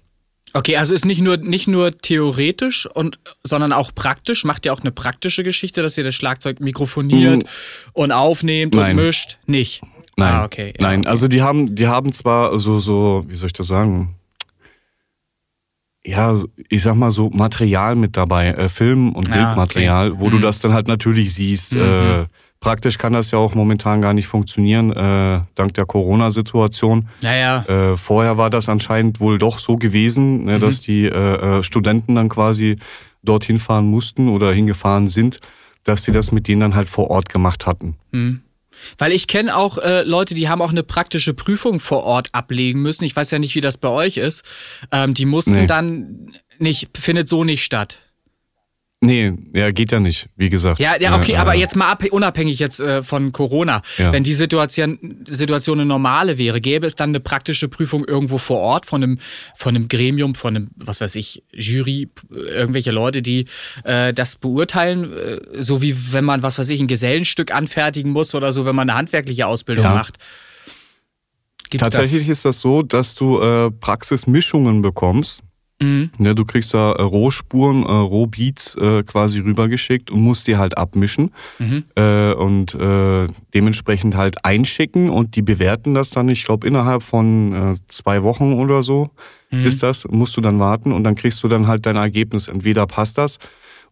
Okay, also ist nicht nur nicht nur theoretisch und sondern auch praktisch. Macht ihr auch eine praktische Geschichte, dass ihr das Schlagzeug mikrofoniert mhm. und aufnehmt Nein. und mischt? Nicht. Nein, ah, okay. Ja, nein. Okay. Also die haben, die haben zwar so, so, wie soll ich das sagen? Ja, ich sag mal so Material mit dabei, äh, Film und ja, Bildmaterial, okay. wo mhm. du das dann halt natürlich siehst. Mhm. Äh, praktisch kann das ja auch momentan gar nicht funktionieren, äh, dank der Corona-Situation. Ja, Äh, vorher war das anscheinend wohl doch so gewesen, ne, mhm. dass die äh, äh, Studenten dann quasi dorthin fahren mussten oder hingefahren sind, dass sie das mit denen dann halt vor Ort gemacht hatten. Mhm. Weil ich kenne auch äh, Leute, die haben auch eine praktische Prüfung vor Ort ablegen müssen. Ich weiß ja nicht, wie das bei euch ist. Ähm, die mussten nee. dann nicht, findet so nicht statt. Nee, ja, geht ja nicht, wie gesagt. Ja, ja okay, aber jetzt mal ab, unabhängig jetzt äh, von Corona. Ja. Wenn die Situation, Situation eine normale wäre, gäbe es dann eine praktische Prüfung irgendwo vor Ort von einem, von einem Gremium, von einem, was weiß ich, Jury, irgendwelche Leute, die äh, das beurteilen, äh, so wie wenn man, was weiß ich, ein Gesellenstück anfertigen muss oder so, wenn man eine handwerkliche Ausbildung macht. Gibt's Tatsächlich das? ist das so, dass du äh, Praxismischungen bekommst Mhm. Ja, du kriegst da äh, Rohspuren, äh, Rohbeats äh, quasi rübergeschickt und musst die halt abmischen mhm. äh, und äh, dementsprechend halt einschicken und die bewerten das dann, ich glaube, innerhalb von äh, zwei Wochen oder so mhm. ist das, musst du dann warten und dann kriegst du dann halt dein Ergebnis. Entweder passt das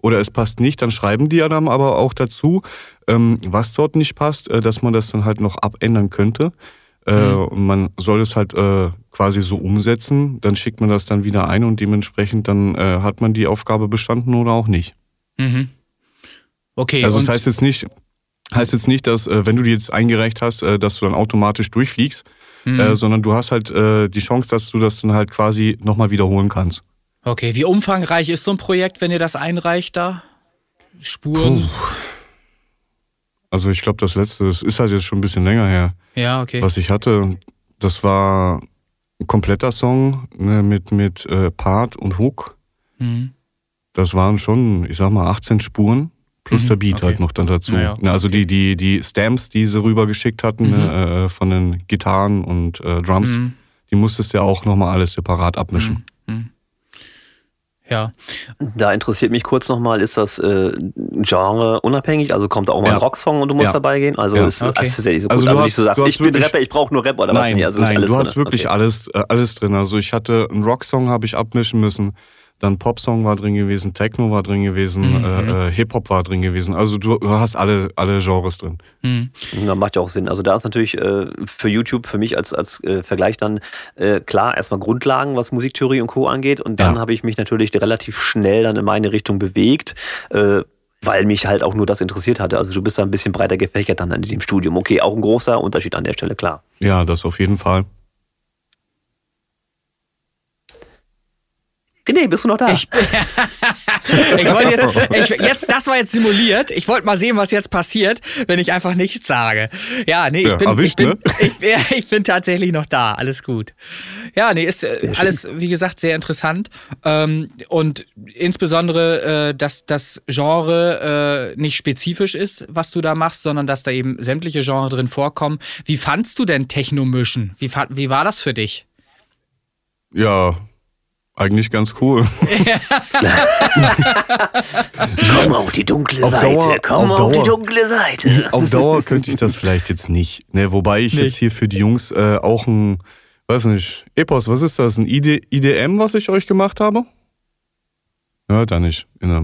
oder es passt nicht, dann schreiben die ja dann aber auch dazu, ähm, was dort nicht passt, dass man das dann halt noch abändern könnte. Äh, mhm. Und man soll es halt äh, quasi so umsetzen, dann schickt man das dann wieder ein und dementsprechend dann äh, hat man die Aufgabe bestanden oder auch nicht. Mhm. Okay. Also das heißt jetzt nicht, heißt jetzt nicht, dass äh, wenn du die jetzt eingereicht hast, äh, dass du dann automatisch durchfliegst, mhm. sondern du hast halt die Chance, dass du das dann halt quasi nochmal wiederholen kannst. Okay, wie umfangreich ist so ein Projekt, wenn ihr das einreicht da? Spuren? Puh. Also ich glaube, das letzte, das ist halt jetzt schon ein bisschen länger her. Ja, okay. Was ich hatte, das war ein kompletter Song ne, mit, mit äh, Part und Hook. Mhm. Das waren schon, ich sag mal, 18 Spuren plus mhm, der Beat okay. halt noch dann dazu. Ja, ja. Also okay. die, die, die Stamps, die sie rübergeschickt hatten ne, mhm. ne, äh, von den Gitarren und äh, Drums, mhm. die musstest du ja auch nochmal alles separat abmischen. Ja. Da interessiert mich kurz nochmal, ist das äh, Genre unabhängig? Also kommt da auch mal ja. ein Rocksong und du musst ja. dabei gehen? Also ja. ist okay. das tatsächlich so also gut. Also, nicht so sagst, ich bin Rapper, ich brauche nur Rapper oder nein, was? Nee, also nein, du hast drin. wirklich okay. alles, äh, alles drin. Also ich hatte einen Rocksong habe ich abmischen müssen. Dann Popsong war drin gewesen, Techno war drin gewesen, mhm. äh, äh, Hip-Hop war drin gewesen. Also du, du hast alle, alle Genres drin. Mhm. Ja, macht ja auch Sinn. Also da ist natürlich äh, für YouTube, für mich als, als äh, Vergleich dann äh, klar, erstmal Grundlagen, was Musiktheorie und Co. angeht. Und dann ja. habe ich mich natürlich relativ schnell dann in meine Richtung bewegt äh, weil mich halt auch nur das interessiert hatte. Also du bist da ein bisschen breiter gefächert dann in dem Studium. Okay, auch ein großer Unterschied an der Stelle, klar. Ja, das auf jeden Fall. René, bist du noch da? Ich, ich wollte jetzt, ich, jetzt, das war jetzt simuliert. Ich wollte mal sehen, was jetzt passiert, wenn ich einfach nichts sage. Ja, nee, ich, ja, bin, erwischt, ich, bin, ne? ich, ich bin tatsächlich noch da. Alles gut. Ja, nee, ist äh, alles, wie gesagt, sehr interessant. Ähm, und insbesondere, äh, dass das Genre äh, nicht spezifisch ist, was du da machst, sondern dass da eben sämtliche Genres drin vorkommen. Wie fandst du denn Technomischen? Wie, wie war das für dich? Ja, eigentlich ganz cool. Komm auf die dunkle auf Seite, Dauer, komm auf, auf die dunkle Seite. Auf Dauer könnte ich das vielleicht jetzt nicht. Ne, wobei ich nicht. jetzt hier für die Jungs äh, auch ein, weiß nicht, Epos, was ist das? Ein ID, IDM, was ich euch gemacht habe? Ja, da nicht. ja,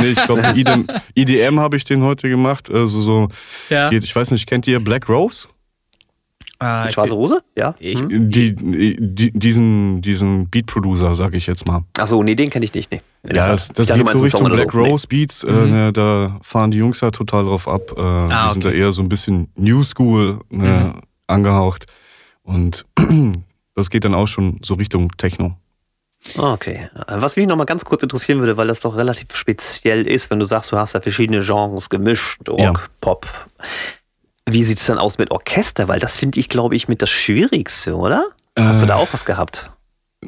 nee, ich glaube, IDM, IDM habe ich den heute gemacht. Also so ja. geht, ich weiß nicht, kennt ihr Black Rose? Äh, die schwarze Hose? Ja. Ich, hm? die, die, diesen, diesen Beat-Producer, sag ich jetzt mal. Achso, nee, den kenne ich nicht. Nee. Ja, das, das geht so Richtung Black so. Rose Beats. Äh, mhm. ne, da fahren die Jungs ja total drauf ab. Äh, ah, die okay. sind da eher so ein bisschen New School ne, mhm. angehaucht. Und das geht dann auch schon so Richtung Techno. Okay. Was mich nochmal ganz kurz interessieren würde, weil das doch relativ speziell ist, wenn du sagst, du hast da verschiedene Genres gemischt, Rock, ja. Pop. Wie sieht es dann aus mit Orchester? Weil das finde ich, glaube ich, mit das Schwierigste, oder? Hast du da äh, auch was gehabt?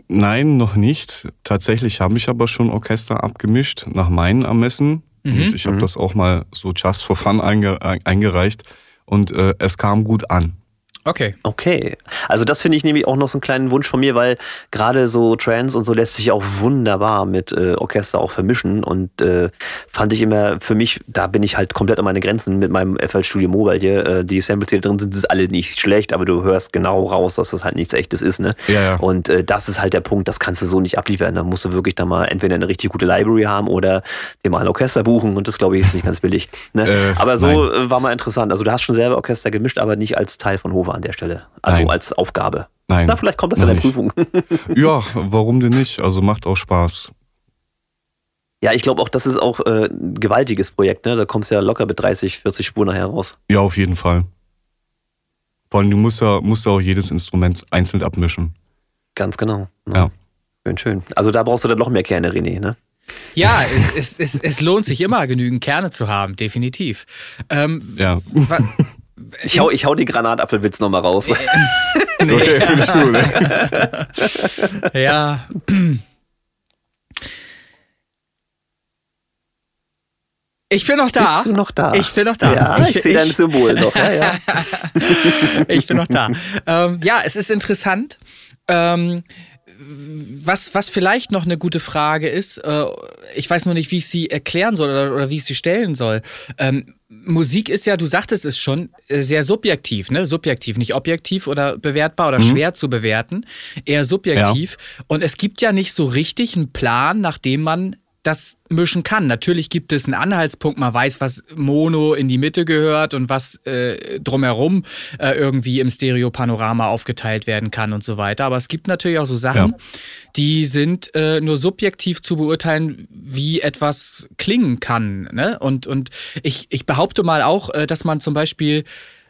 Nein, noch nicht. Tatsächlich habe ich aber schon Orchester abgemischt, nach meinen Ermessen. Mhm. Und ich habe mhm. das auch mal so just for fun einge eingereicht. Und äh, es kam gut an. Okay. Okay. Also das finde ich nämlich auch noch so einen kleinen Wunsch von mir, weil gerade so Trance und so lässt sich auch wunderbar mit äh, Orchester auch vermischen und äh, fand ich immer für mich, da bin ich halt komplett an meine Grenzen mit meinem FL Studio Mobile hier. Äh, die Samples, die da drin sind, sind alle nicht schlecht, aber du hörst genau raus, dass das halt nichts echtes ist, ne? Ja, ja. Und äh, das ist halt der Punkt, das kannst du so nicht abliefern. Da musst du wirklich da mal entweder eine richtig gute Library haben oder dir mal ein Orchester buchen und das glaube ich ist nicht ganz billig. Ne? Äh, aber so nein. Äh, war mal interessant. Also du hast schon selber Orchester gemischt, aber nicht als Teil von Hofer an der Stelle. Also Nein. als Aufgabe. Nein. Na, vielleicht kommt das in der nicht. Prüfung. ja, warum denn nicht? Also macht auch Spaß. Ja, ich glaube auch, das ist auch äh, ein gewaltiges Projekt, ne? Da kommst du ja locker mit 30, 40 Spuren nachher raus. Ja, auf jeden Fall. Vor allem, du musst ja, musst ja auch jedes Instrument einzeln abmischen. Ganz genau. Ne? Ja. Schön, schön. Also da brauchst du dann noch mehr Kerne, René, ne? Ja, es, es, es lohnt sich immer, genügend Kerne zu haben, definitiv. Ähm, ja. Ich hau, ich hau die Granatapfelwitz nochmal raus. nee, okay, finde ich gut. ja. Ich bin noch da. Bist du noch da? Ich bin noch da. Ja, ich, ich sehe dein Symbol noch. Ja, ja. ich bin noch da. Ähm, ja, es ist interessant. Ähm, was, was vielleicht noch eine gute Frage ist, äh, ich weiß nur nicht, wie ich sie erklären soll oder, oder wie ich sie stellen soll. Ähm, Musik ist ja, du sagtest es schon, äh, sehr subjektiv, ne? Subjektiv, nicht objektiv oder bewertbar oder mhm. schwer zu bewerten, eher subjektiv. Ja. Und es gibt ja nicht so richtig einen Plan, nach dem man das mischen kann. Natürlich gibt es einen Anhaltspunkt, man weiß, was Mono in die Mitte gehört und was äh, drumherum äh, irgendwie im Stereopanorama aufgeteilt werden kann und so weiter. Aber es gibt natürlich auch so Sachen, ja. die sind äh, nur subjektiv zu beurteilen, wie etwas klingen kann. Ne? Und, und ich, ich behaupte mal auch, äh, dass man zum Beispiel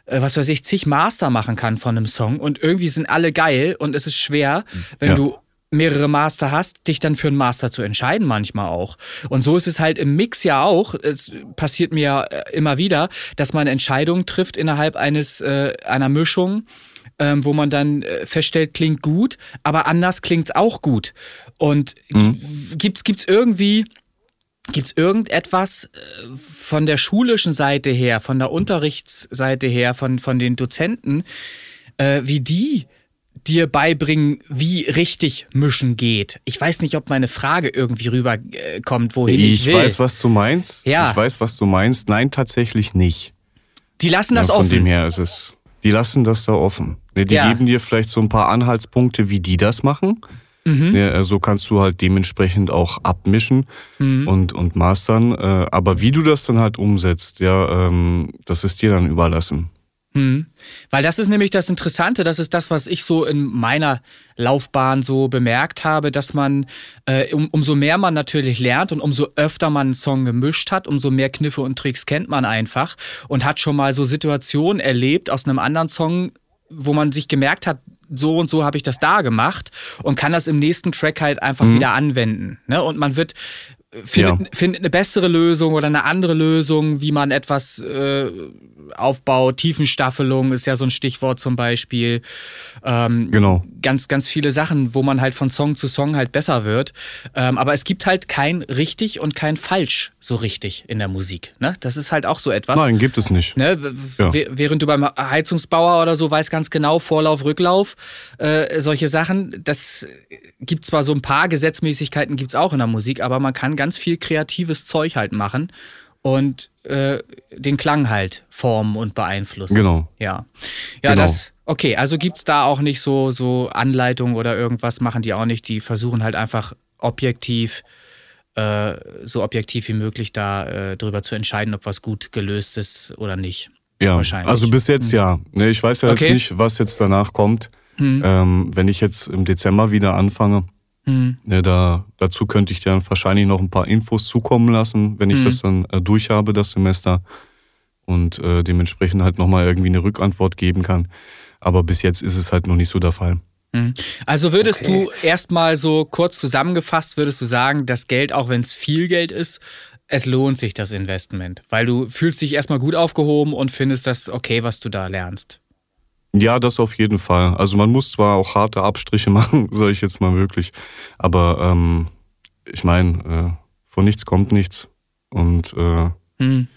äh, was weiß ich, zig Master machen kann von einem Song und irgendwie sind alle geil und es ist schwer, wenn ja. du mehrere Master hast, dich dann für einen Master zu entscheiden manchmal auch. Und so ist es halt im Mix ja auch. Es passiert mir äh, immer wieder, dass man Entscheidungen trifft innerhalb eines äh, einer Mischung, ähm, wo man dann äh, feststellt, klingt gut, aber anders klingt es auch gut. Und mhm. gibt's gibt's irgendwie Gibt's irgendetwas äh, von der schulischen Seite her, von der Unterrichtsseite her, von, von den Dozenten, äh, wie die dir beibringen, wie richtig mischen geht. Ich weiß nicht, ob meine Frage irgendwie rüberkommt, wohin ich, ich will. Ich weiß, was du meinst. Ja. Ich weiß, was du meinst. Nein, tatsächlich nicht. Die lassen das ja, von offen. Von dem her ist es. Die lassen das da offen. Die ja. geben dir vielleicht so ein paar Anhaltspunkte, wie die das machen. Mhm. Ja, so kannst du halt dementsprechend auch abmischen mhm. und, und mastern. Äh, aber wie du das dann halt umsetzt, ja, ähm, das ist dir dann überlassen. Hm. Weil das ist nämlich das Interessante, das ist das, was ich so in meiner Laufbahn so bemerkt habe, dass man, äh, um, umso mehr man natürlich lernt und umso öfter man einen Song gemischt hat, umso mehr Kniffe und Tricks kennt man einfach und hat schon mal so Situationen erlebt aus einem anderen Song, wo man sich gemerkt hat, so und so habe ich das da gemacht und kann das im nächsten Track halt einfach mhm. wieder anwenden. Ne? Und man wird findet, ja. findet eine bessere Lösung oder eine andere Lösung, wie man etwas äh, aufbaut. Tiefenstaffelung ist ja so ein Stichwort zum Beispiel. Ähm, genau. Ganz, ganz viele Sachen, wo man halt von Song zu Song halt besser wird. Ähm, aber es gibt halt kein richtig und kein falsch so richtig in der Musik. Ne? Das ist halt auch so etwas. Nein, gibt es nicht. Ne? Ja. Während du beim Heizungsbauer oder so weißt ganz genau, Vorlauf, Rücklauf, äh, solche Sachen, das gibt zwar so ein paar Gesetzmäßigkeiten, gibt es auch in der Musik, aber man kann ganz viel kreatives Zeug halt machen und äh, den Klang halt formen und beeinflussen. Genau. Ja. Ja, genau. das. Okay, also gibt es da auch nicht so, so Anleitungen oder irgendwas, machen die auch nicht. Die versuchen halt einfach objektiv, äh, so objektiv wie möglich da äh, drüber zu entscheiden, ob was gut gelöst ist oder nicht. Ja, wahrscheinlich. also bis jetzt hm. ja. Ne, ich weiß ja okay. jetzt nicht, was jetzt danach kommt. Hm. Ähm, wenn ich jetzt im Dezember wieder anfange, Mhm. Ja, da, dazu könnte ich dir wahrscheinlich noch ein paar Infos zukommen lassen, wenn ich mhm. das dann äh, durch habe, das Semester. Und äh, dementsprechend halt nochmal irgendwie eine Rückantwort geben kann. Aber bis jetzt ist es halt noch nicht so der Fall. Mhm. Also würdest okay. du erstmal so kurz zusammengefasst, würdest du sagen, das Geld, auch wenn es viel Geld ist, es lohnt sich das Investment, weil du fühlst dich erstmal gut aufgehoben und findest das okay, was du da lernst. Ja, das auf jeden Fall. Also man muss zwar auch harte Abstriche machen, sage ich jetzt mal wirklich, aber ähm, ich meine, äh, von nichts kommt nichts. Und äh, hm.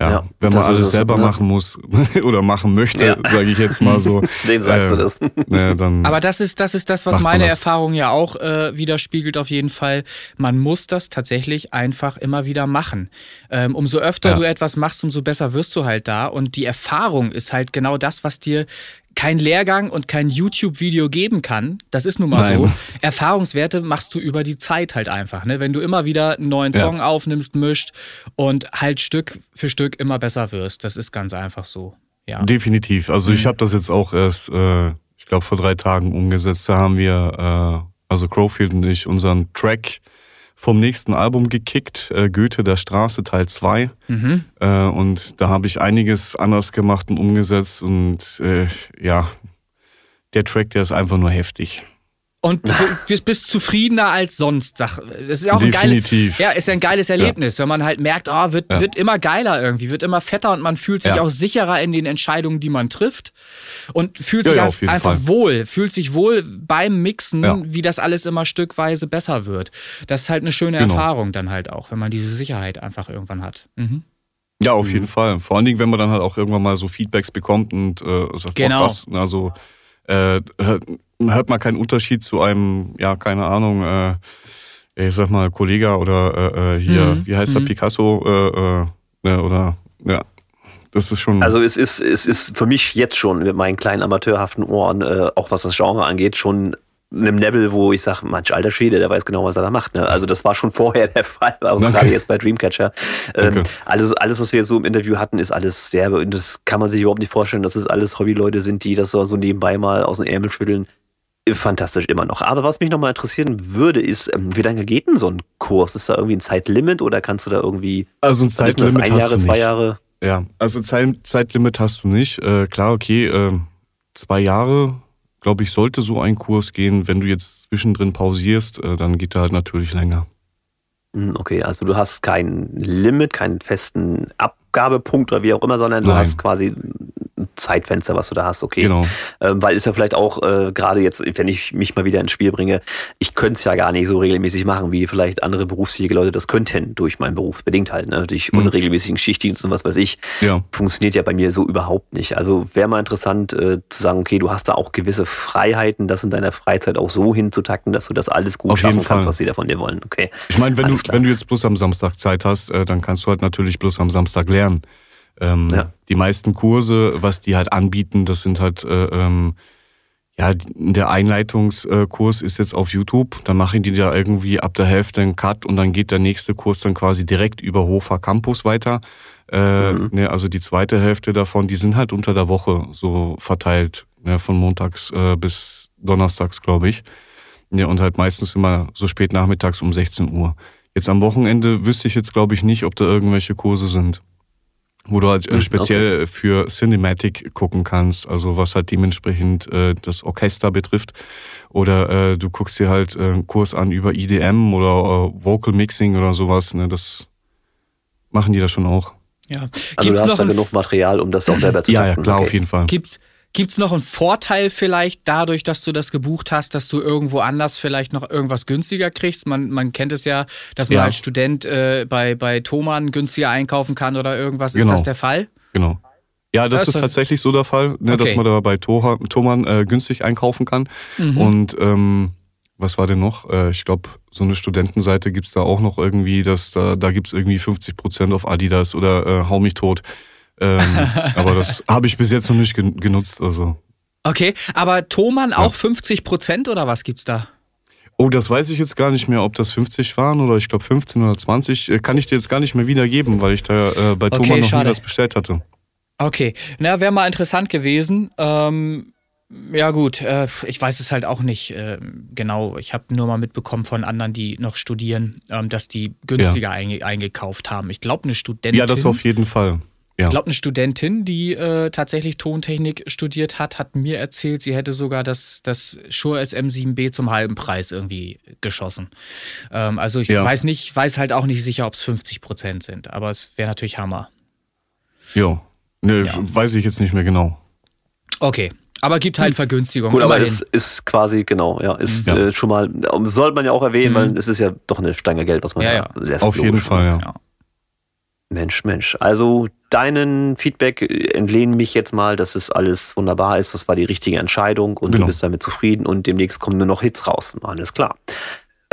Ja, ja, wenn man alles selber ne? machen muss oder machen möchte, ja. sage ich jetzt mal so. Dem sagst äh, du das. Ne, dann Aber das ist, das ist das, was meine das. Erfahrung ja auch äh, widerspiegelt auf jeden Fall. Man muss das tatsächlich einfach immer wieder machen. Ähm, umso öfter ja. du etwas machst, umso besser wirst du halt da. Und die Erfahrung ist halt genau das, was dir kein Lehrgang und kein YouTube-Video geben kann. Das ist nun mal Nein. so. Erfahrungswerte machst du über die Zeit halt einfach. Ne? Wenn du immer wieder einen neuen Song ja. aufnimmst, mischt und halt Stück für Stück immer besser wirst. Das ist ganz einfach so. Ja. Definitiv. Also mhm. ich habe das jetzt auch erst, äh, ich glaube, vor drei Tagen umgesetzt. Da haben wir, äh, also Crowfield und ich, unseren Track vom nächsten Album gekickt, äh, Goethe der Straße Teil 2. Mhm. Äh, und da habe ich einiges anders gemacht und umgesetzt. Und äh, ja, der Track, der ist einfach nur heftig. Und du bist, bist zufriedener als sonst. Das ist ja auch ein geiles, ja, ist ein geiles Erlebnis, ja. wenn man halt merkt, oh, wird, ja. wird immer geiler irgendwie, wird immer fetter und man fühlt sich ja. auch sicherer in den Entscheidungen, die man trifft und fühlt sich einfach Fall. wohl, fühlt sich wohl beim Mixen, wie das alles immer stückweise besser wird. Das ist halt eine schöne genau. Erfahrung dann halt auch, wenn man diese Sicherheit einfach irgendwann hat. Mhm. Ja, auf mhm. jeden Fall. Vor allen Dingen, wenn man dann halt auch irgendwann mal so Feedbacks bekommt und äh, sagt, genau. krass, also äh, hört man keinen Unterschied zu einem, ja, keine Ahnung, äh, ich sag mal, Kollege oder äh, äh hier, mhm. wie heißt der, mhm. Picasso, äh, äh, ne, oder, ja, das ist schon. Also es ist, es ist für mich jetzt schon mit meinen kleinen amateurhaften Ohren, äh, auch was das Genre angeht, schon einem Level, wo ich sage, manch alter Schwede, der weiß genau, was er da macht. Ne? Also das war schon vorher der Fall, auch okay. gerade jetzt bei Dreamcatcher. Ähm, alles, alles, was wir jetzt so im Interview hatten, ist alles sehr, das kann man sich überhaupt nicht vorstellen, dass es alles Hobbyleute sind, die das so nebenbei mal aus dem Ärmel schütteln. Fantastisch immer noch. Aber was mich nochmal interessieren würde, ist, ähm, wie lange geht denn so ein Kurs? Ist da irgendwie ein Zeitlimit oder kannst du da irgendwie. Also ein Zeitlimit ein Jahre, zwei Jahre? Ja, also Zeit, Zeitlimit hast du nicht. Äh, klar, okay, äh, zwei Jahre glaube ich, sollte so ein Kurs gehen. Wenn du jetzt zwischendrin pausierst, äh, dann geht er halt natürlich länger. Hm, okay, also du hast kein Limit, keinen festen Abgabepunkt oder wie auch immer, sondern du Nein. hast quasi Zeitfenster, was du da hast, okay. Genau. Ähm, weil ist ja vielleicht auch äh, gerade jetzt, wenn ich mich mal wieder ins Spiel bringe, ich könnte es ja gar nicht so regelmäßig machen, wie vielleicht andere berufstätige Leute das könnten, durch meinen Beruf bedingt halt, ne? durch mhm. unregelmäßigen Schichtdienst und was weiß ich. Ja. Funktioniert ja bei mir so überhaupt nicht. Also wäre mal interessant äh, zu sagen, okay, du hast da auch gewisse Freiheiten, das in deiner Freizeit auch so hinzutakten, dass du das alles gut Auf schaffen kannst, was sie da von dir wollen. Okay. Ich meine, wenn du, wenn du jetzt bloß am Samstag Zeit hast, äh, dann kannst du halt natürlich bloß am Samstag lernen. Ähm, ja. Die meisten Kurse, was die halt anbieten, das sind halt, äh, ähm, ja, der Einleitungskurs ist jetzt auf YouTube. Dann machen die da irgendwie ab der Hälfte einen Cut und dann geht der nächste Kurs dann quasi direkt über Hofer Campus weiter. Äh, mhm. ne, also die zweite Hälfte davon, die sind halt unter der Woche so verteilt, ne, von montags äh, bis donnerstags, glaube ich. Ja, und halt meistens immer so spät nachmittags um 16 Uhr. Jetzt am Wochenende wüsste ich jetzt, glaube ich, nicht, ob da irgendwelche Kurse sind. Wo du halt äh, hm, speziell okay. für Cinematic gucken kannst, also was halt dementsprechend äh, das Orchester betrifft. Oder äh, du guckst dir halt äh, einen Kurs an über EDM oder äh, Vocal Mixing oder sowas. Ne? Das machen die da schon auch. Ja. Also Gibt's du hast da genug Material, um das auch selber zu Ja, ja, klar, okay. auf jeden Fall. Gibt Gibt es noch einen Vorteil vielleicht dadurch, dass du das gebucht hast, dass du irgendwo anders vielleicht noch irgendwas günstiger kriegst? Man, man kennt es ja, dass man ja. als Student äh, bei, bei Thomann günstiger einkaufen kann oder irgendwas. Genau. Ist das der Fall? Genau. Ja, das, das ist tatsächlich so der Fall, ne, okay. dass man da bei Thomann äh, günstig einkaufen kann. Mhm. Und ähm, was war denn noch? Äh, ich glaube, so eine Studentenseite gibt es da auch noch irgendwie, dass da, da gibt es irgendwie 50% auf Adidas oder äh, Hau mich tot. Ähm, aber das habe ich bis jetzt noch nicht genutzt. Also. Okay, aber Thomann auch ja. 50 Prozent oder was gibt's da? Oh, das weiß ich jetzt gar nicht mehr, ob das 50 waren oder ich glaube 15 oder 20. Äh, kann ich dir jetzt gar nicht mehr wiedergeben, weil ich da äh, bei okay, Thomann noch schade. nie was bestellt hatte. Okay, na, wäre mal interessant gewesen. Ähm, ja gut, äh, ich weiß es halt auch nicht äh, genau. Ich habe nur mal mitbekommen von anderen, die noch studieren, ähm, dass die günstiger ja. einge eingekauft haben. Ich glaube, eine Studentin. Ja, das auf jeden Fall. Ja. Ich glaube, eine Studentin, die äh, tatsächlich Tontechnik studiert hat, hat mir erzählt, sie hätte sogar das, das Shure SM7B zum halben Preis irgendwie geschossen. Ähm, also ich ja. weiß nicht, weiß halt auch nicht sicher, ob es 50 Prozent sind, aber es wäre natürlich Hammer. Jo. Ne, ja, weiß ich jetzt nicht mehr genau. Okay. Aber gibt halt. Vergünstigungen. Gut, aber es ist quasi, genau, ja, ist ja. Äh, schon mal, sollte man ja auch erwähnen, mhm. weil es ist ja doch eine Stange Geld, was man ja, ja. lässt. Auf jeden Fall, ja. Mensch, Mensch. Also deinen Feedback entlehnen mich jetzt mal, dass es alles wunderbar ist. Das war die richtige Entscheidung und genau. du bist damit zufrieden und demnächst kommen nur noch Hits raus. Alles klar.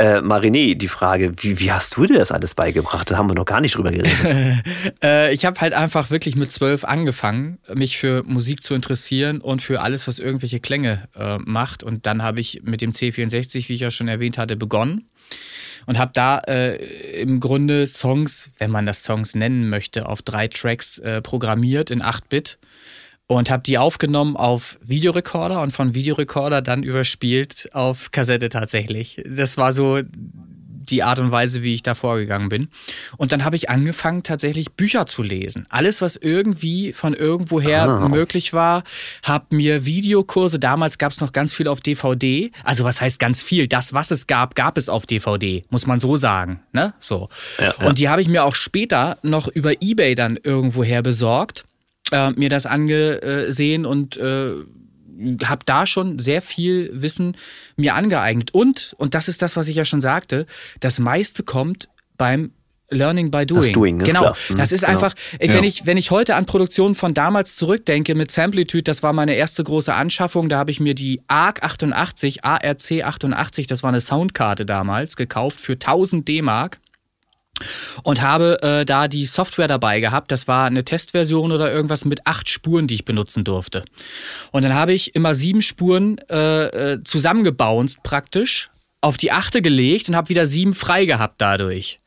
Äh, Mariné, die Frage, wie, wie hast du dir das alles beigebracht? Da haben wir noch gar nicht drüber geredet. äh, ich habe halt einfach wirklich mit zwölf angefangen, mich für Musik zu interessieren und für alles, was irgendwelche Klänge äh, macht. Und dann habe ich mit dem C64, wie ich ja schon erwähnt hatte, begonnen und habe da äh, im Grunde Songs, wenn man das Songs nennen möchte, auf drei Tracks äh, programmiert in 8-Bit und habe die aufgenommen auf Videorekorder und von Videorekorder dann überspielt auf Kassette tatsächlich. Das war so die Art und Weise, wie ich da vorgegangen bin. Und dann habe ich angefangen, tatsächlich Bücher zu lesen. Alles, was irgendwie von irgendwoher ah. möglich war, habe mir Videokurse, damals gab es noch ganz viel auf DVD. Also was heißt ganz viel? Das, was es gab, gab es auf DVD, muss man so sagen. Ne? So. Ja, ja. Und die habe ich mir auch später noch über Ebay dann irgendwoher besorgt. Äh, mir das angesehen und äh, habe da schon sehr viel Wissen mir angeeignet. Und, und das ist das, was ich ja schon sagte, das meiste kommt beim Learning by Doing. Das doing genau. Klar. Mhm, das ist genau. einfach, wenn, ja. ich, wenn ich heute an Produktionen von damals zurückdenke mit Samplitude, das war meine erste große Anschaffung. Da habe ich mir die ARC 88, ARC 88, das war eine Soundkarte damals, gekauft für 1000 D-Mark und habe äh, da die Software dabei gehabt. Das war eine Testversion oder irgendwas mit acht Spuren, die ich benutzen durfte. Und dann habe ich immer sieben Spuren äh, äh zusammengebounced praktisch, auf die achte gelegt und habe wieder sieben frei gehabt dadurch.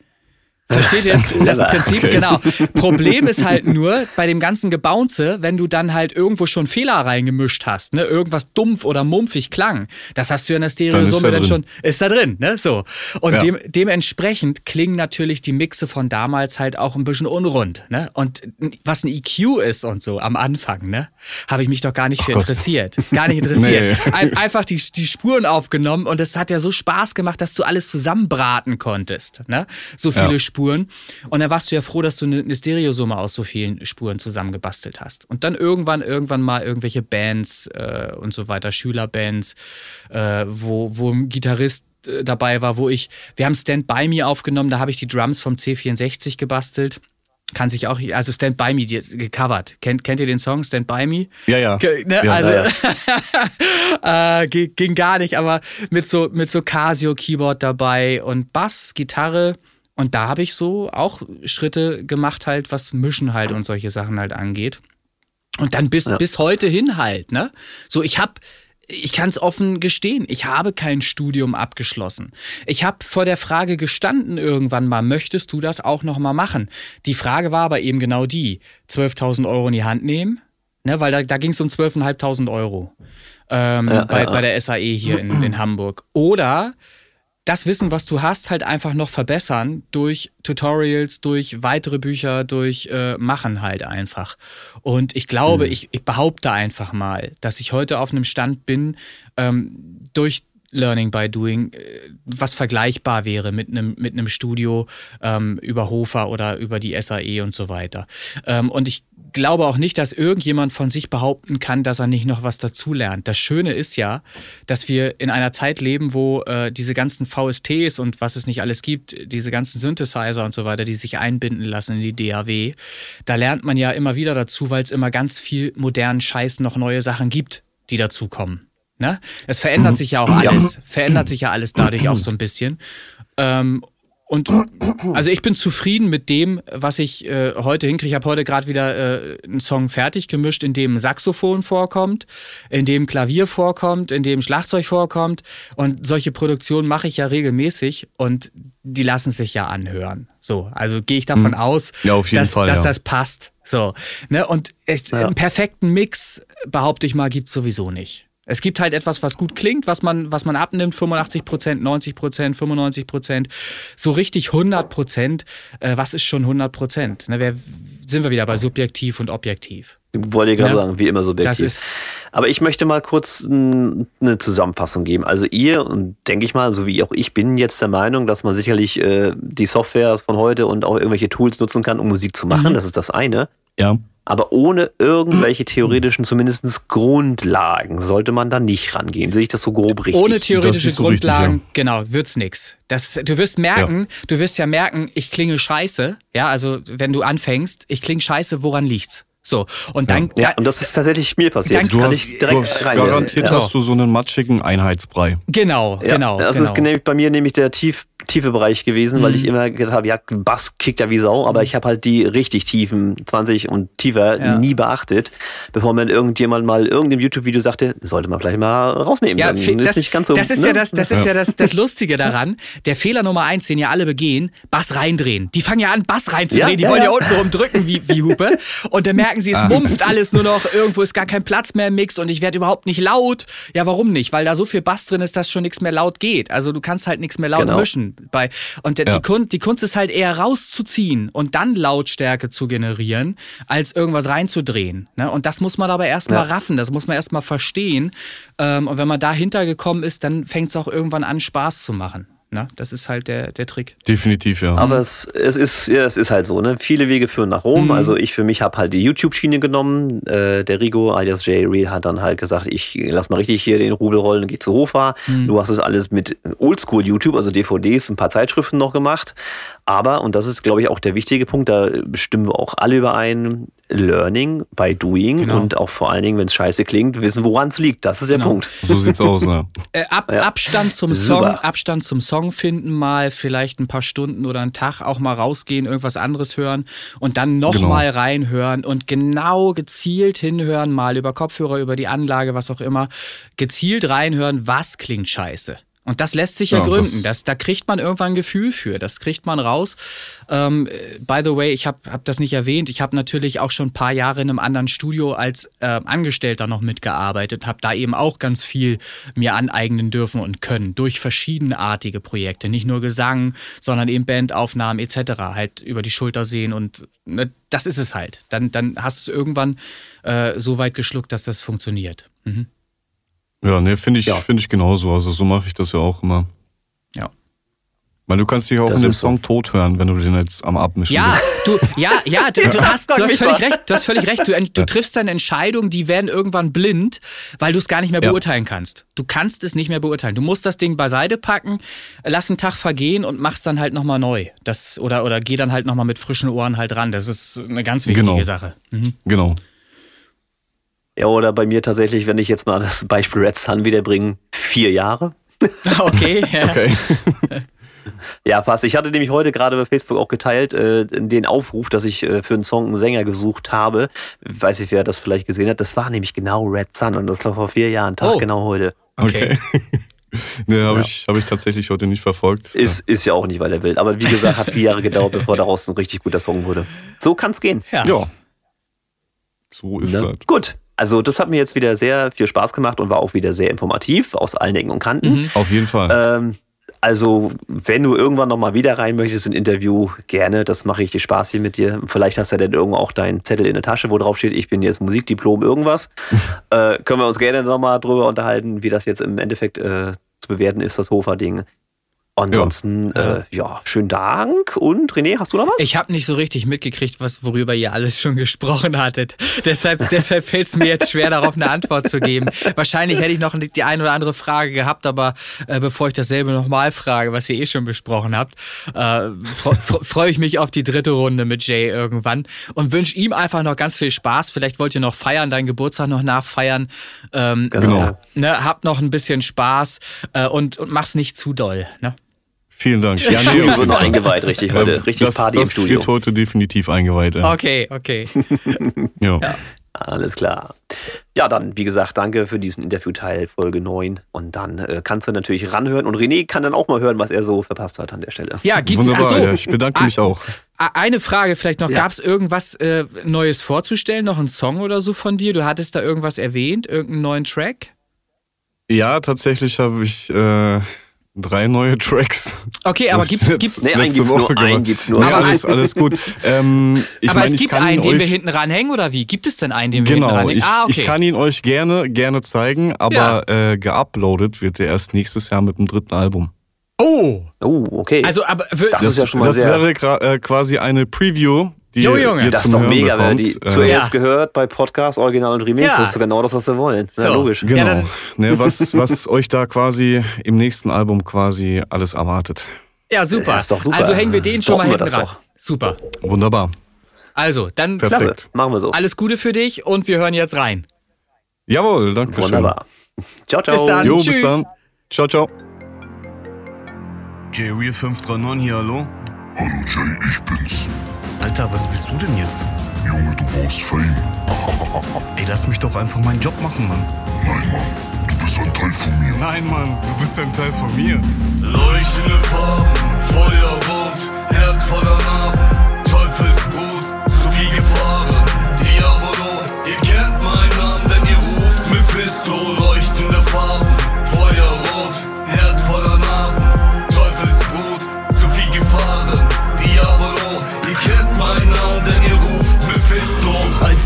Versteht ihr das Prinzip? Okay. Genau. Problem ist halt nur bei dem ganzen Gebounce, wenn du dann halt irgendwo schon Fehler reingemischt hast, ne, irgendwas dumpf oder mumpfig klang, das hast du ja in der Stereosumme dann, dann schon, ist da drin, ne, so. Und ja. dem, dementsprechend klingen natürlich die Mixe von damals halt auch ein bisschen unrund, ne. Und was ein EQ ist und so am Anfang, ne, habe ich mich doch gar nicht für interessiert. Gar nicht interessiert. nee. Einfach die, die Spuren aufgenommen und es hat ja so Spaß gemacht, dass du alles zusammenbraten konntest, ne. So viele ja. Spuren Spuren. Und dann warst du ja froh, dass du eine Stereosumme aus so vielen Spuren zusammengebastelt hast. Und dann irgendwann, irgendwann mal irgendwelche Bands äh, und so weiter, Schülerbands, äh, wo, wo ein Gitarrist äh, dabei war, wo ich, wir haben Stand By Me aufgenommen, da habe ich die Drums vom C64 gebastelt kann sich auch, also Stand By Me gecovert. Kennt, kennt ihr den Song Stand By Me? Ja, ja. Ne? ja also ja. äh, ging gar nicht, aber mit so, mit so Casio-Keyboard dabei und Bass, Gitarre und da habe ich so auch Schritte gemacht, halt, was Mischen halt und solche Sachen halt angeht. Und dann bis, ja. bis heute hin halt, ne? So, ich habe ich kann es offen gestehen, ich habe kein Studium abgeschlossen. Ich habe vor der Frage gestanden irgendwann mal, möchtest du das auch noch mal machen? Die Frage war aber eben genau die, 12.000 Euro in die Hand nehmen, ne, weil da, da ging es um 12.500 Euro ähm, ja, bei, ja. bei der SAE hier in, in Hamburg. Oder das Wissen, was du hast, halt einfach noch verbessern durch Tutorials, durch weitere Bücher, durch äh, Machen halt einfach. Und ich glaube, mhm. ich, ich behaupte einfach mal, dass ich heute auf einem Stand bin, ähm, durch Learning by Doing, äh, was vergleichbar wäre mit einem mit einem Studio ähm, über Hofer oder über die SAE und so weiter. Ähm, und ich glaube auch nicht, dass irgendjemand von sich behaupten kann, dass er nicht noch was dazulernt. Das Schöne ist ja, dass wir in einer Zeit leben, wo äh, diese ganzen VSTs und was es nicht alles gibt, diese ganzen Synthesizer und so weiter, die sich einbinden lassen in die DAW, da lernt man ja immer wieder dazu, weil es immer ganz viel modernen Scheiß noch neue Sachen gibt, die dazukommen. Ne? Es verändert mhm. sich ja auch alles. Ja. Verändert sich ja alles dadurch auch so ein bisschen. Ähm, und also ich bin zufrieden mit dem, was ich äh, heute hinkriege. Ich habe heute gerade wieder äh, einen Song fertig gemischt, in dem Saxophon vorkommt, in dem Klavier vorkommt, in dem Schlagzeug vorkommt. Und solche Produktionen mache ich ja regelmäßig und die lassen sich ja anhören. So, also gehe ich davon mhm. aus, ja, dass, Fall, dass ja. das passt. So, ne? Und echt, ja. einen perfekten Mix, behaupte ich mal, gibt es sowieso nicht. Es gibt halt etwas, was gut klingt, was man, was man abnimmt, 85 Prozent, 90 Prozent, 95 Prozent. So richtig 100 Prozent, äh, was ist schon 100 Prozent? Ne, sind wir wieder bei subjektiv und objektiv. Wollte ich gerade ja? sagen, wie immer subjektiv. Aber ich möchte mal kurz eine Zusammenfassung geben. Also ihr und denke ich mal, so wie auch ich bin jetzt der Meinung, dass man sicherlich äh, die Software von heute und auch irgendwelche Tools nutzen kann, um Musik zu machen. Mhm. Das ist das eine. Ja aber ohne irgendwelche theoretischen, zumindest Grundlagen, sollte man da nicht rangehen. Sehe ich das so grob richtig? Ohne theoretische so Grundlagen, richtig, ja. genau, wird's nix. Das, du wirst merken, ja. du wirst ja merken, ich klinge scheiße. Ja, also wenn du anfängst, ich klinge scheiße, woran liegt's? So, und dann. Ja, ja, und das ist tatsächlich mir passiert. Dann du hast, direkt du hast garantiert ja. hast du so einen matschigen Einheitsbrei. Genau, ja, genau. Das genau. ist bei mir nämlich der tief, tiefe Bereich gewesen, mhm. weil ich immer gedacht habe, ja, Bass kickt ja wie Sau, aber mhm. ich habe halt die richtig tiefen 20 und tiefer ja. nie beachtet, bevor mir irgendjemand mal irgendein YouTube-Video sagte, sollte man vielleicht mal rausnehmen. Ja, das, ist, nicht ganz so, das ist ne? ja, das, das, ist ja das, das Lustige daran. Der Fehler Nummer eins, den ja alle begehen, Bass reindrehen. Die fangen ja an, Bass reinzudrehen. Ja, die wollen ja, unten rumdrücken wie, wie Hupe. Und dann merken sie, es ah. mumpft alles nur noch, irgendwo ist gar kein Platz mehr im Mix und ich werde überhaupt nicht laut. Ja, warum nicht? Weil da so viel Bass drin ist, dass schon nichts mehr laut geht. Also du kannst halt nichts mehr laut genau. mischen. Bei, und ja. die, Kunst, die Kunst ist halt eher rauszuziehen und dann Lautstärke zu generieren, als irgendwas reinzudrehen. Ne? Und das muss man aber erstmal ja. raffen, das muss man erstmal verstehen. Ähm, und wenn man dahinter gekommen ist, dann fängt es auch irgendwann an, Spaß zu machen. Na, das ist halt der, der Trick. Definitiv, ja. Aber es, es, ist, ja, es ist halt so, ne? Viele Wege führen nach Rom. Mhm. Also ich für mich habe halt die YouTube-Schiene genommen. Äh, der Rigo alias Jay Real hat dann halt gesagt, ich lass mal richtig hier den Rubel rollen und geh zu Hofa. Mhm. Du hast es alles mit Oldschool YouTube, also DVDs, ein paar Zeitschriften noch gemacht. Aber, und das ist, glaube ich, auch der wichtige Punkt, da stimmen wir auch alle überein, Learning by Doing genau. und auch vor allen Dingen, wenn es scheiße klingt, wissen, woran es liegt. Das ist genau. der Punkt. So sieht's aus, ne? Äh, Ab, ja. Abstand zum Song, Abstand zum Song finden, mal vielleicht ein paar Stunden oder einen Tag auch mal rausgehen, irgendwas anderes hören und dann nochmal genau. reinhören und genau gezielt hinhören, mal über Kopfhörer, über die Anlage, was auch immer, gezielt reinhören, was klingt scheiße. Und das lässt sich ja, ja gründen. Das, da kriegt man irgendwann ein Gefühl für. Das kriegt man raus. Ähm, by the way, ich habe hab das nicht erwähnt. Ich habe natürlich auch schon ein paar Jahre in einem anderen Studio als äh, Angestellter noch mitgearbeitet. Habe da eben auch ganz viel mir aneignen dürfen und können durch verschiedenartige Projekte. Nicht nur Gesang, sondern eben Bandaufnahmen etc. Halt über die Schulter sehen und ne, das ist es halt. Dann, dann hast du es irgendwann äh, so weit geschluckt, dass das funktioniert. Mhm. Ja, ne, finde ich, ja. Find ich genauso. Also so mache ich das ja auch immer. Ja. Weil du kannst dich auch das in dem Song so. tot hören, wenn du den jetzt am Abmischen Ja, du, ja, ja, du, du hast, du hast völlig recht. Du hast völlig recht. Du, du triffst deine Entscheidungen, die werden irgendwann blind, weil du es gar nicht mehr beurteilen kannst. Du kannst es nicht mehr beurteilen. Du musst das Ding beiseite packen, lass einen Tag vergehen und machst dann halt nochmal neu. Das, oder, oder geh dann halt nochmal mit frischen Ohren halt ran. Das ist eine ganz wichtige genau. Sache. Mhm. Genau. Ja, oder bei mir tatsächlich, wenn ich jetzt mal das Beispiel Red Sun wiederbringe, vier Jahre. Okay. Ja. okay. Ja, fast. Ich hatte nämlich heute gerade bei Facebook auch geteilt, äh, den Aufruf, dass ich äh, für einen Song einen Sänger gesucht habe. Ich weiß nicht, wer das vielleicht gesehen hat. Das war nämlich genau Red Sun und das war vor vier Jahren, Tag oh. genau heute. Okay. okay. nee, habe ja. ich, hab ich tatsächlich heute nicht verfolgt. Ist, ja. ist ja auch nicht weiter wild. Aber wie gesagt, hat vier Jahre gedauert, bevor daraus ein richtig guter Song wurde. So kann es gehen. Ja. ja. So ist ne? das. Gut. Also das hat mir jetzt wieder sehr viel Spaß gemacht und war auch wieder sehr informativ aus allen Ecken und Kanten. Mhm. Auf jeden Fall. Ähm, Also, wenn du irgendwann nochmal wieder rein möchtest in Interview, gerne. Das mache ich dir Spaß hier mit dir. Vielleicht hast du ja dann irgendwo auch deinen Zettel in der Tasche, wo drauf steht, ich bin jetzt Musikdiplom irgendwas. äh, können wir uns gerne nochmal drüber unterhalten, wie das jetzt im Endeffekt äh, zu bewerten ist, das Hofer-Ding. Ansonsten, ja. Äh, ja, schönen Dank. Und René, hast du noch was? Ich habe nicht so richtig mitgekriegt, was, worüber ihr alles schon gesprochen hattet. deshalb deshalb fällt es mir jetzt schwer, darauf eine Antwort zu geben. Wahrscheinlich hätte ich noch die eine oder andere Frage gehabt, aber äh, bevor ich dasselbe nochmal frage, was ihr eh schon besprochen habt, äh, freue ich mich auf die dritte Runde mit Jay irgendwann und wünsche ihm einfach noch ganz viel Spaß. Vielleicht wollt ihr noch feiern, deinen Geburtstag noch nachfeiern. Ähm, genau. Ne, habt noch ein bisschen Spaß äh, und, und mach's nicht zu doll. Ne? Vielen Dank. Ja, nee, wird noch eingeweiht, richtig heute. Richtig das, Party das im Studio. wird heute definitiv eingeweiht. Ja. Okay, okay. ja. ja. Alles klar. Ja, dann, wie gesagt, danke für diesen Interviewteil, Folge 9. Und dann äh, kannst du natürlich ranhören. Und René kann dann auch mal hören, was er so verpasst hat an der Stelle. Ja, gibt's Wunderbar, so, ja, ich bedanke mich auch. Eine Frage vielleicht noch. Ja. Gab es irgendwas äh, Neues vorzustellen? Noch ein Song oder so von dir? Du hattest da irgendwas erwähnt? Irgendeinen neuen Track? Ja, tatsächlich habe ich. Äh drei neue Tracks. Okay, aber gibt's, gibt's nee, einen gibt's nur, gemacht. einen gibt's nur. Nee, alles, alles gut. Ähm, aber mein, es gibt einen, den wir hinten ranhängen oder wie? Gibt es denn einen, den wir genau, hinten ranhängen? Ich, ah, okay. ich kann ihn euch gerne, gerne zeigen, aber ja. äh, geuploadet wird er erst nächstes Jahr mit dem dritten Album. Oh! Oh, okay. Also, aber das, das ist ja schon mal Das sehr wäre äh, quasi eine Preview die jo, Junge. Das ist doch mega, wenn die äh, zuerst ja. gehört bei Podcast, Original und Remix. Ja. Das ist genau das, was wir wollen. So. Ja, logisch. Genau. Ja, ne, was, was euch da quasi im nächsten Album quasi alles erwartet. Ja, super. ist doch super. Also hängen wir den schon mal hinten dran. Doch. Super. Wunderbar. Also, dann Perfekt. machen wir so. Alles Gute für dich und wir hören jetzt rein. Jawohl, danke schön. Wunderbar. Ciao, ciao. Bis dann. Jo, Tschüss. bis dann. Ciao, ciao. J-Real 539 hier, hallo? Hallo Jay, ich bin's. Alter, was bist du denn jetzt? Junge, du brauchst Fame. Ey, lass mich doch einfach meinen Job machen, Mann. Nein, Mann, du bist ein Teil von mir. Nein, Mann, du bist ein Teil von mir. Leuchtende Farben, Feuerrot, Herz voller Narben, Teufelsbrut,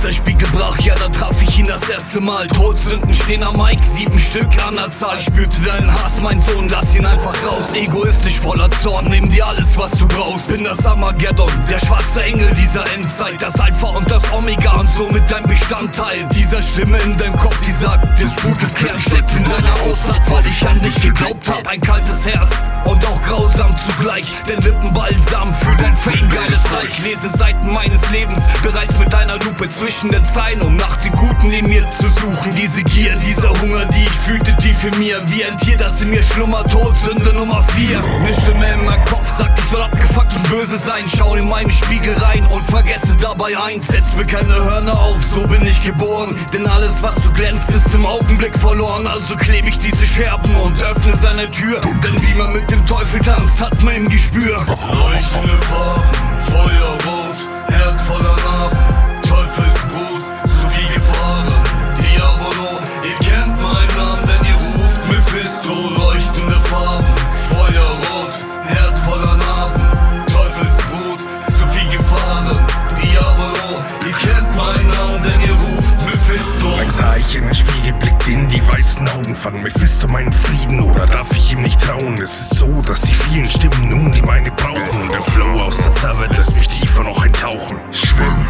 Der Spiegel brach, ja, da traf ich ihn das erste Mal. Todsünden stehen am Mike, sieben Stück an der Zahl. Spürte deinen Hass, mein Sohn, lass ihn einfach raus. Egoistisch voller Zorn, nimm dir alles, was du brauchst. Bin das Armageddon, der schwarze Engel dieser Endzeit. Das Alpha und das Omega und somit dein Bestandteil. Dieser Stimme in deinem Kopf, die sagt, das Blutes Kern steckt in deiner Aussaat, weil ich an dich geglaubt hab. Ein kaltes Herz und auch grausam zugleich. Denn Lippenbalsam für dein Fame, geiles Reich. Lese Seiten meines Lebens bereits mit deiner Lupe zwischen den Zeilen, um nach den Guten in mir zu suchen. Diese Gier, dieser Hunger, die ich fühlte tief in mir, wie ein Tier, das in mir schlummert, Todsünde Nummer 4. Eine Stimme in meinem Kopf sagt, ich soll abgefuckt und böse sein. Schau in meinen Spiegel rein und vergesse dabei eins. Setz mir keine Hörner auf, so bin ich geboren. Denn alles, was so glänzt, ist im Augenblick verloren. Also klebe ich diese Scherben und öffne seine Tür. Denn wie man mit dem Teufel tanzt, hat man im Gespür. Leuchtende Farben, Feuerrot, Herz voller Narben, Teufelsbrut, zu viel Gefahren. Diabolo, ihr kennt meinen Namen, denn ihr ruft Mephisto. Leuchtende Farben, Feuerrot, Herz voller Narben, Teufelsbrut, zu viel Gefahren. Diabolo, ihr kennt meinen Namen, denn ihr ruft Mephisto. Dann sah ich in den Spiegel, blickte in die weißen Augen, fand Mephisto meinen Frieden oder darf ich ihm nicht trauen? Es ist so, dass die vielen Stimmen nun die meine brauchen. Der Flow aus der Zerwelt lässt mich tiefer noch eintauchen. Schwimm,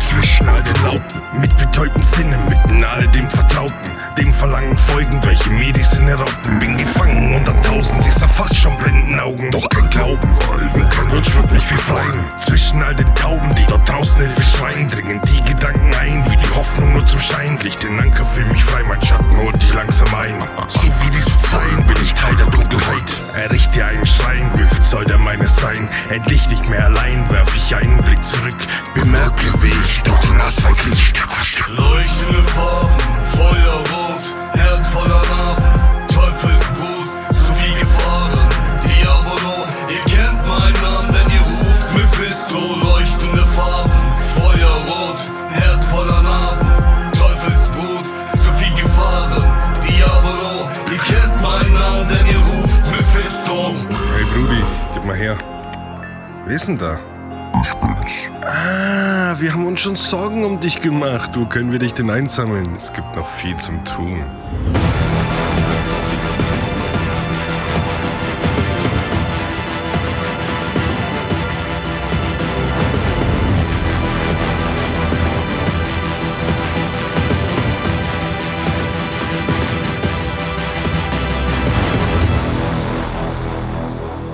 zwischen all den Lauten, mit betäubten Sinnen, mitten all dem Vertrauten, dem Verlangen folgend, welche Medis in der Raupen Bin gefangen und unter tausend dieser fast schon blinden Augen. Doch kein Glauben und kein Wunsch wird mich befreien Zwischen all den Tauben, die dort draußen Hilfe schreien Dringen die Gedanken ein, wie die Hoffnung nur zum Schein Licht den Anker für mich frei, mein Schatten holt dich langsam ein. So wie diese Zeilen bin ich Teil der Dunkelheit. Errichte einen Schrein, Rift soll der meines sein. Endlich nicht mehr allein, werf ich einen Blick zurück. Bemerke, wie ich durch den Asphalt kriecht. Leuchtende Formen. Feuerrot, Herz voller Teufelsbrut, zu viel Gefahren, Diabolo, ihr kennt meinen Namen, denn ihr ruft Mephisto, leuchtende Farben, Feuerrot, Herz voller Teufelsbrut, zu viel Gefahren, Diabolo, ihr kennt meinen Namen, denn ihr ruft Mephisto. Hey Brudi, gib mal her. Wer ist denn da? Bin's. Ah, wir haben uns schon Sorgen um dich gemacht. Wo können wir dich denn einsammeln? Es gibt noch viel zum Tun.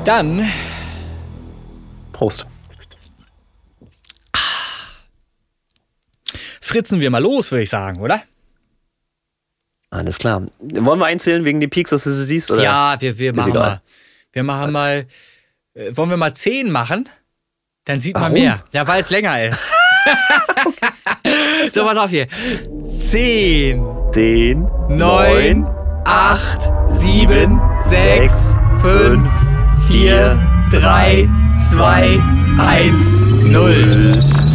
Dann. Prost. Fritzen wir mal los, würde ich sagen, oder? Alles klar. Wollen wir einzählen wegen den Peaks, dass du sie siehst? Oder? Ja, wir, wir machen mal. Wir machen mal. Äh, wollen wir mal zehn machen? Dann sieht Warum? man mehr. Ja, weil es länger ist. so, pass auf hier. Zehn. Zehn. Neun. Acht. Sieben. Sechs. Fünf. vier, drei, zwei, eins, null.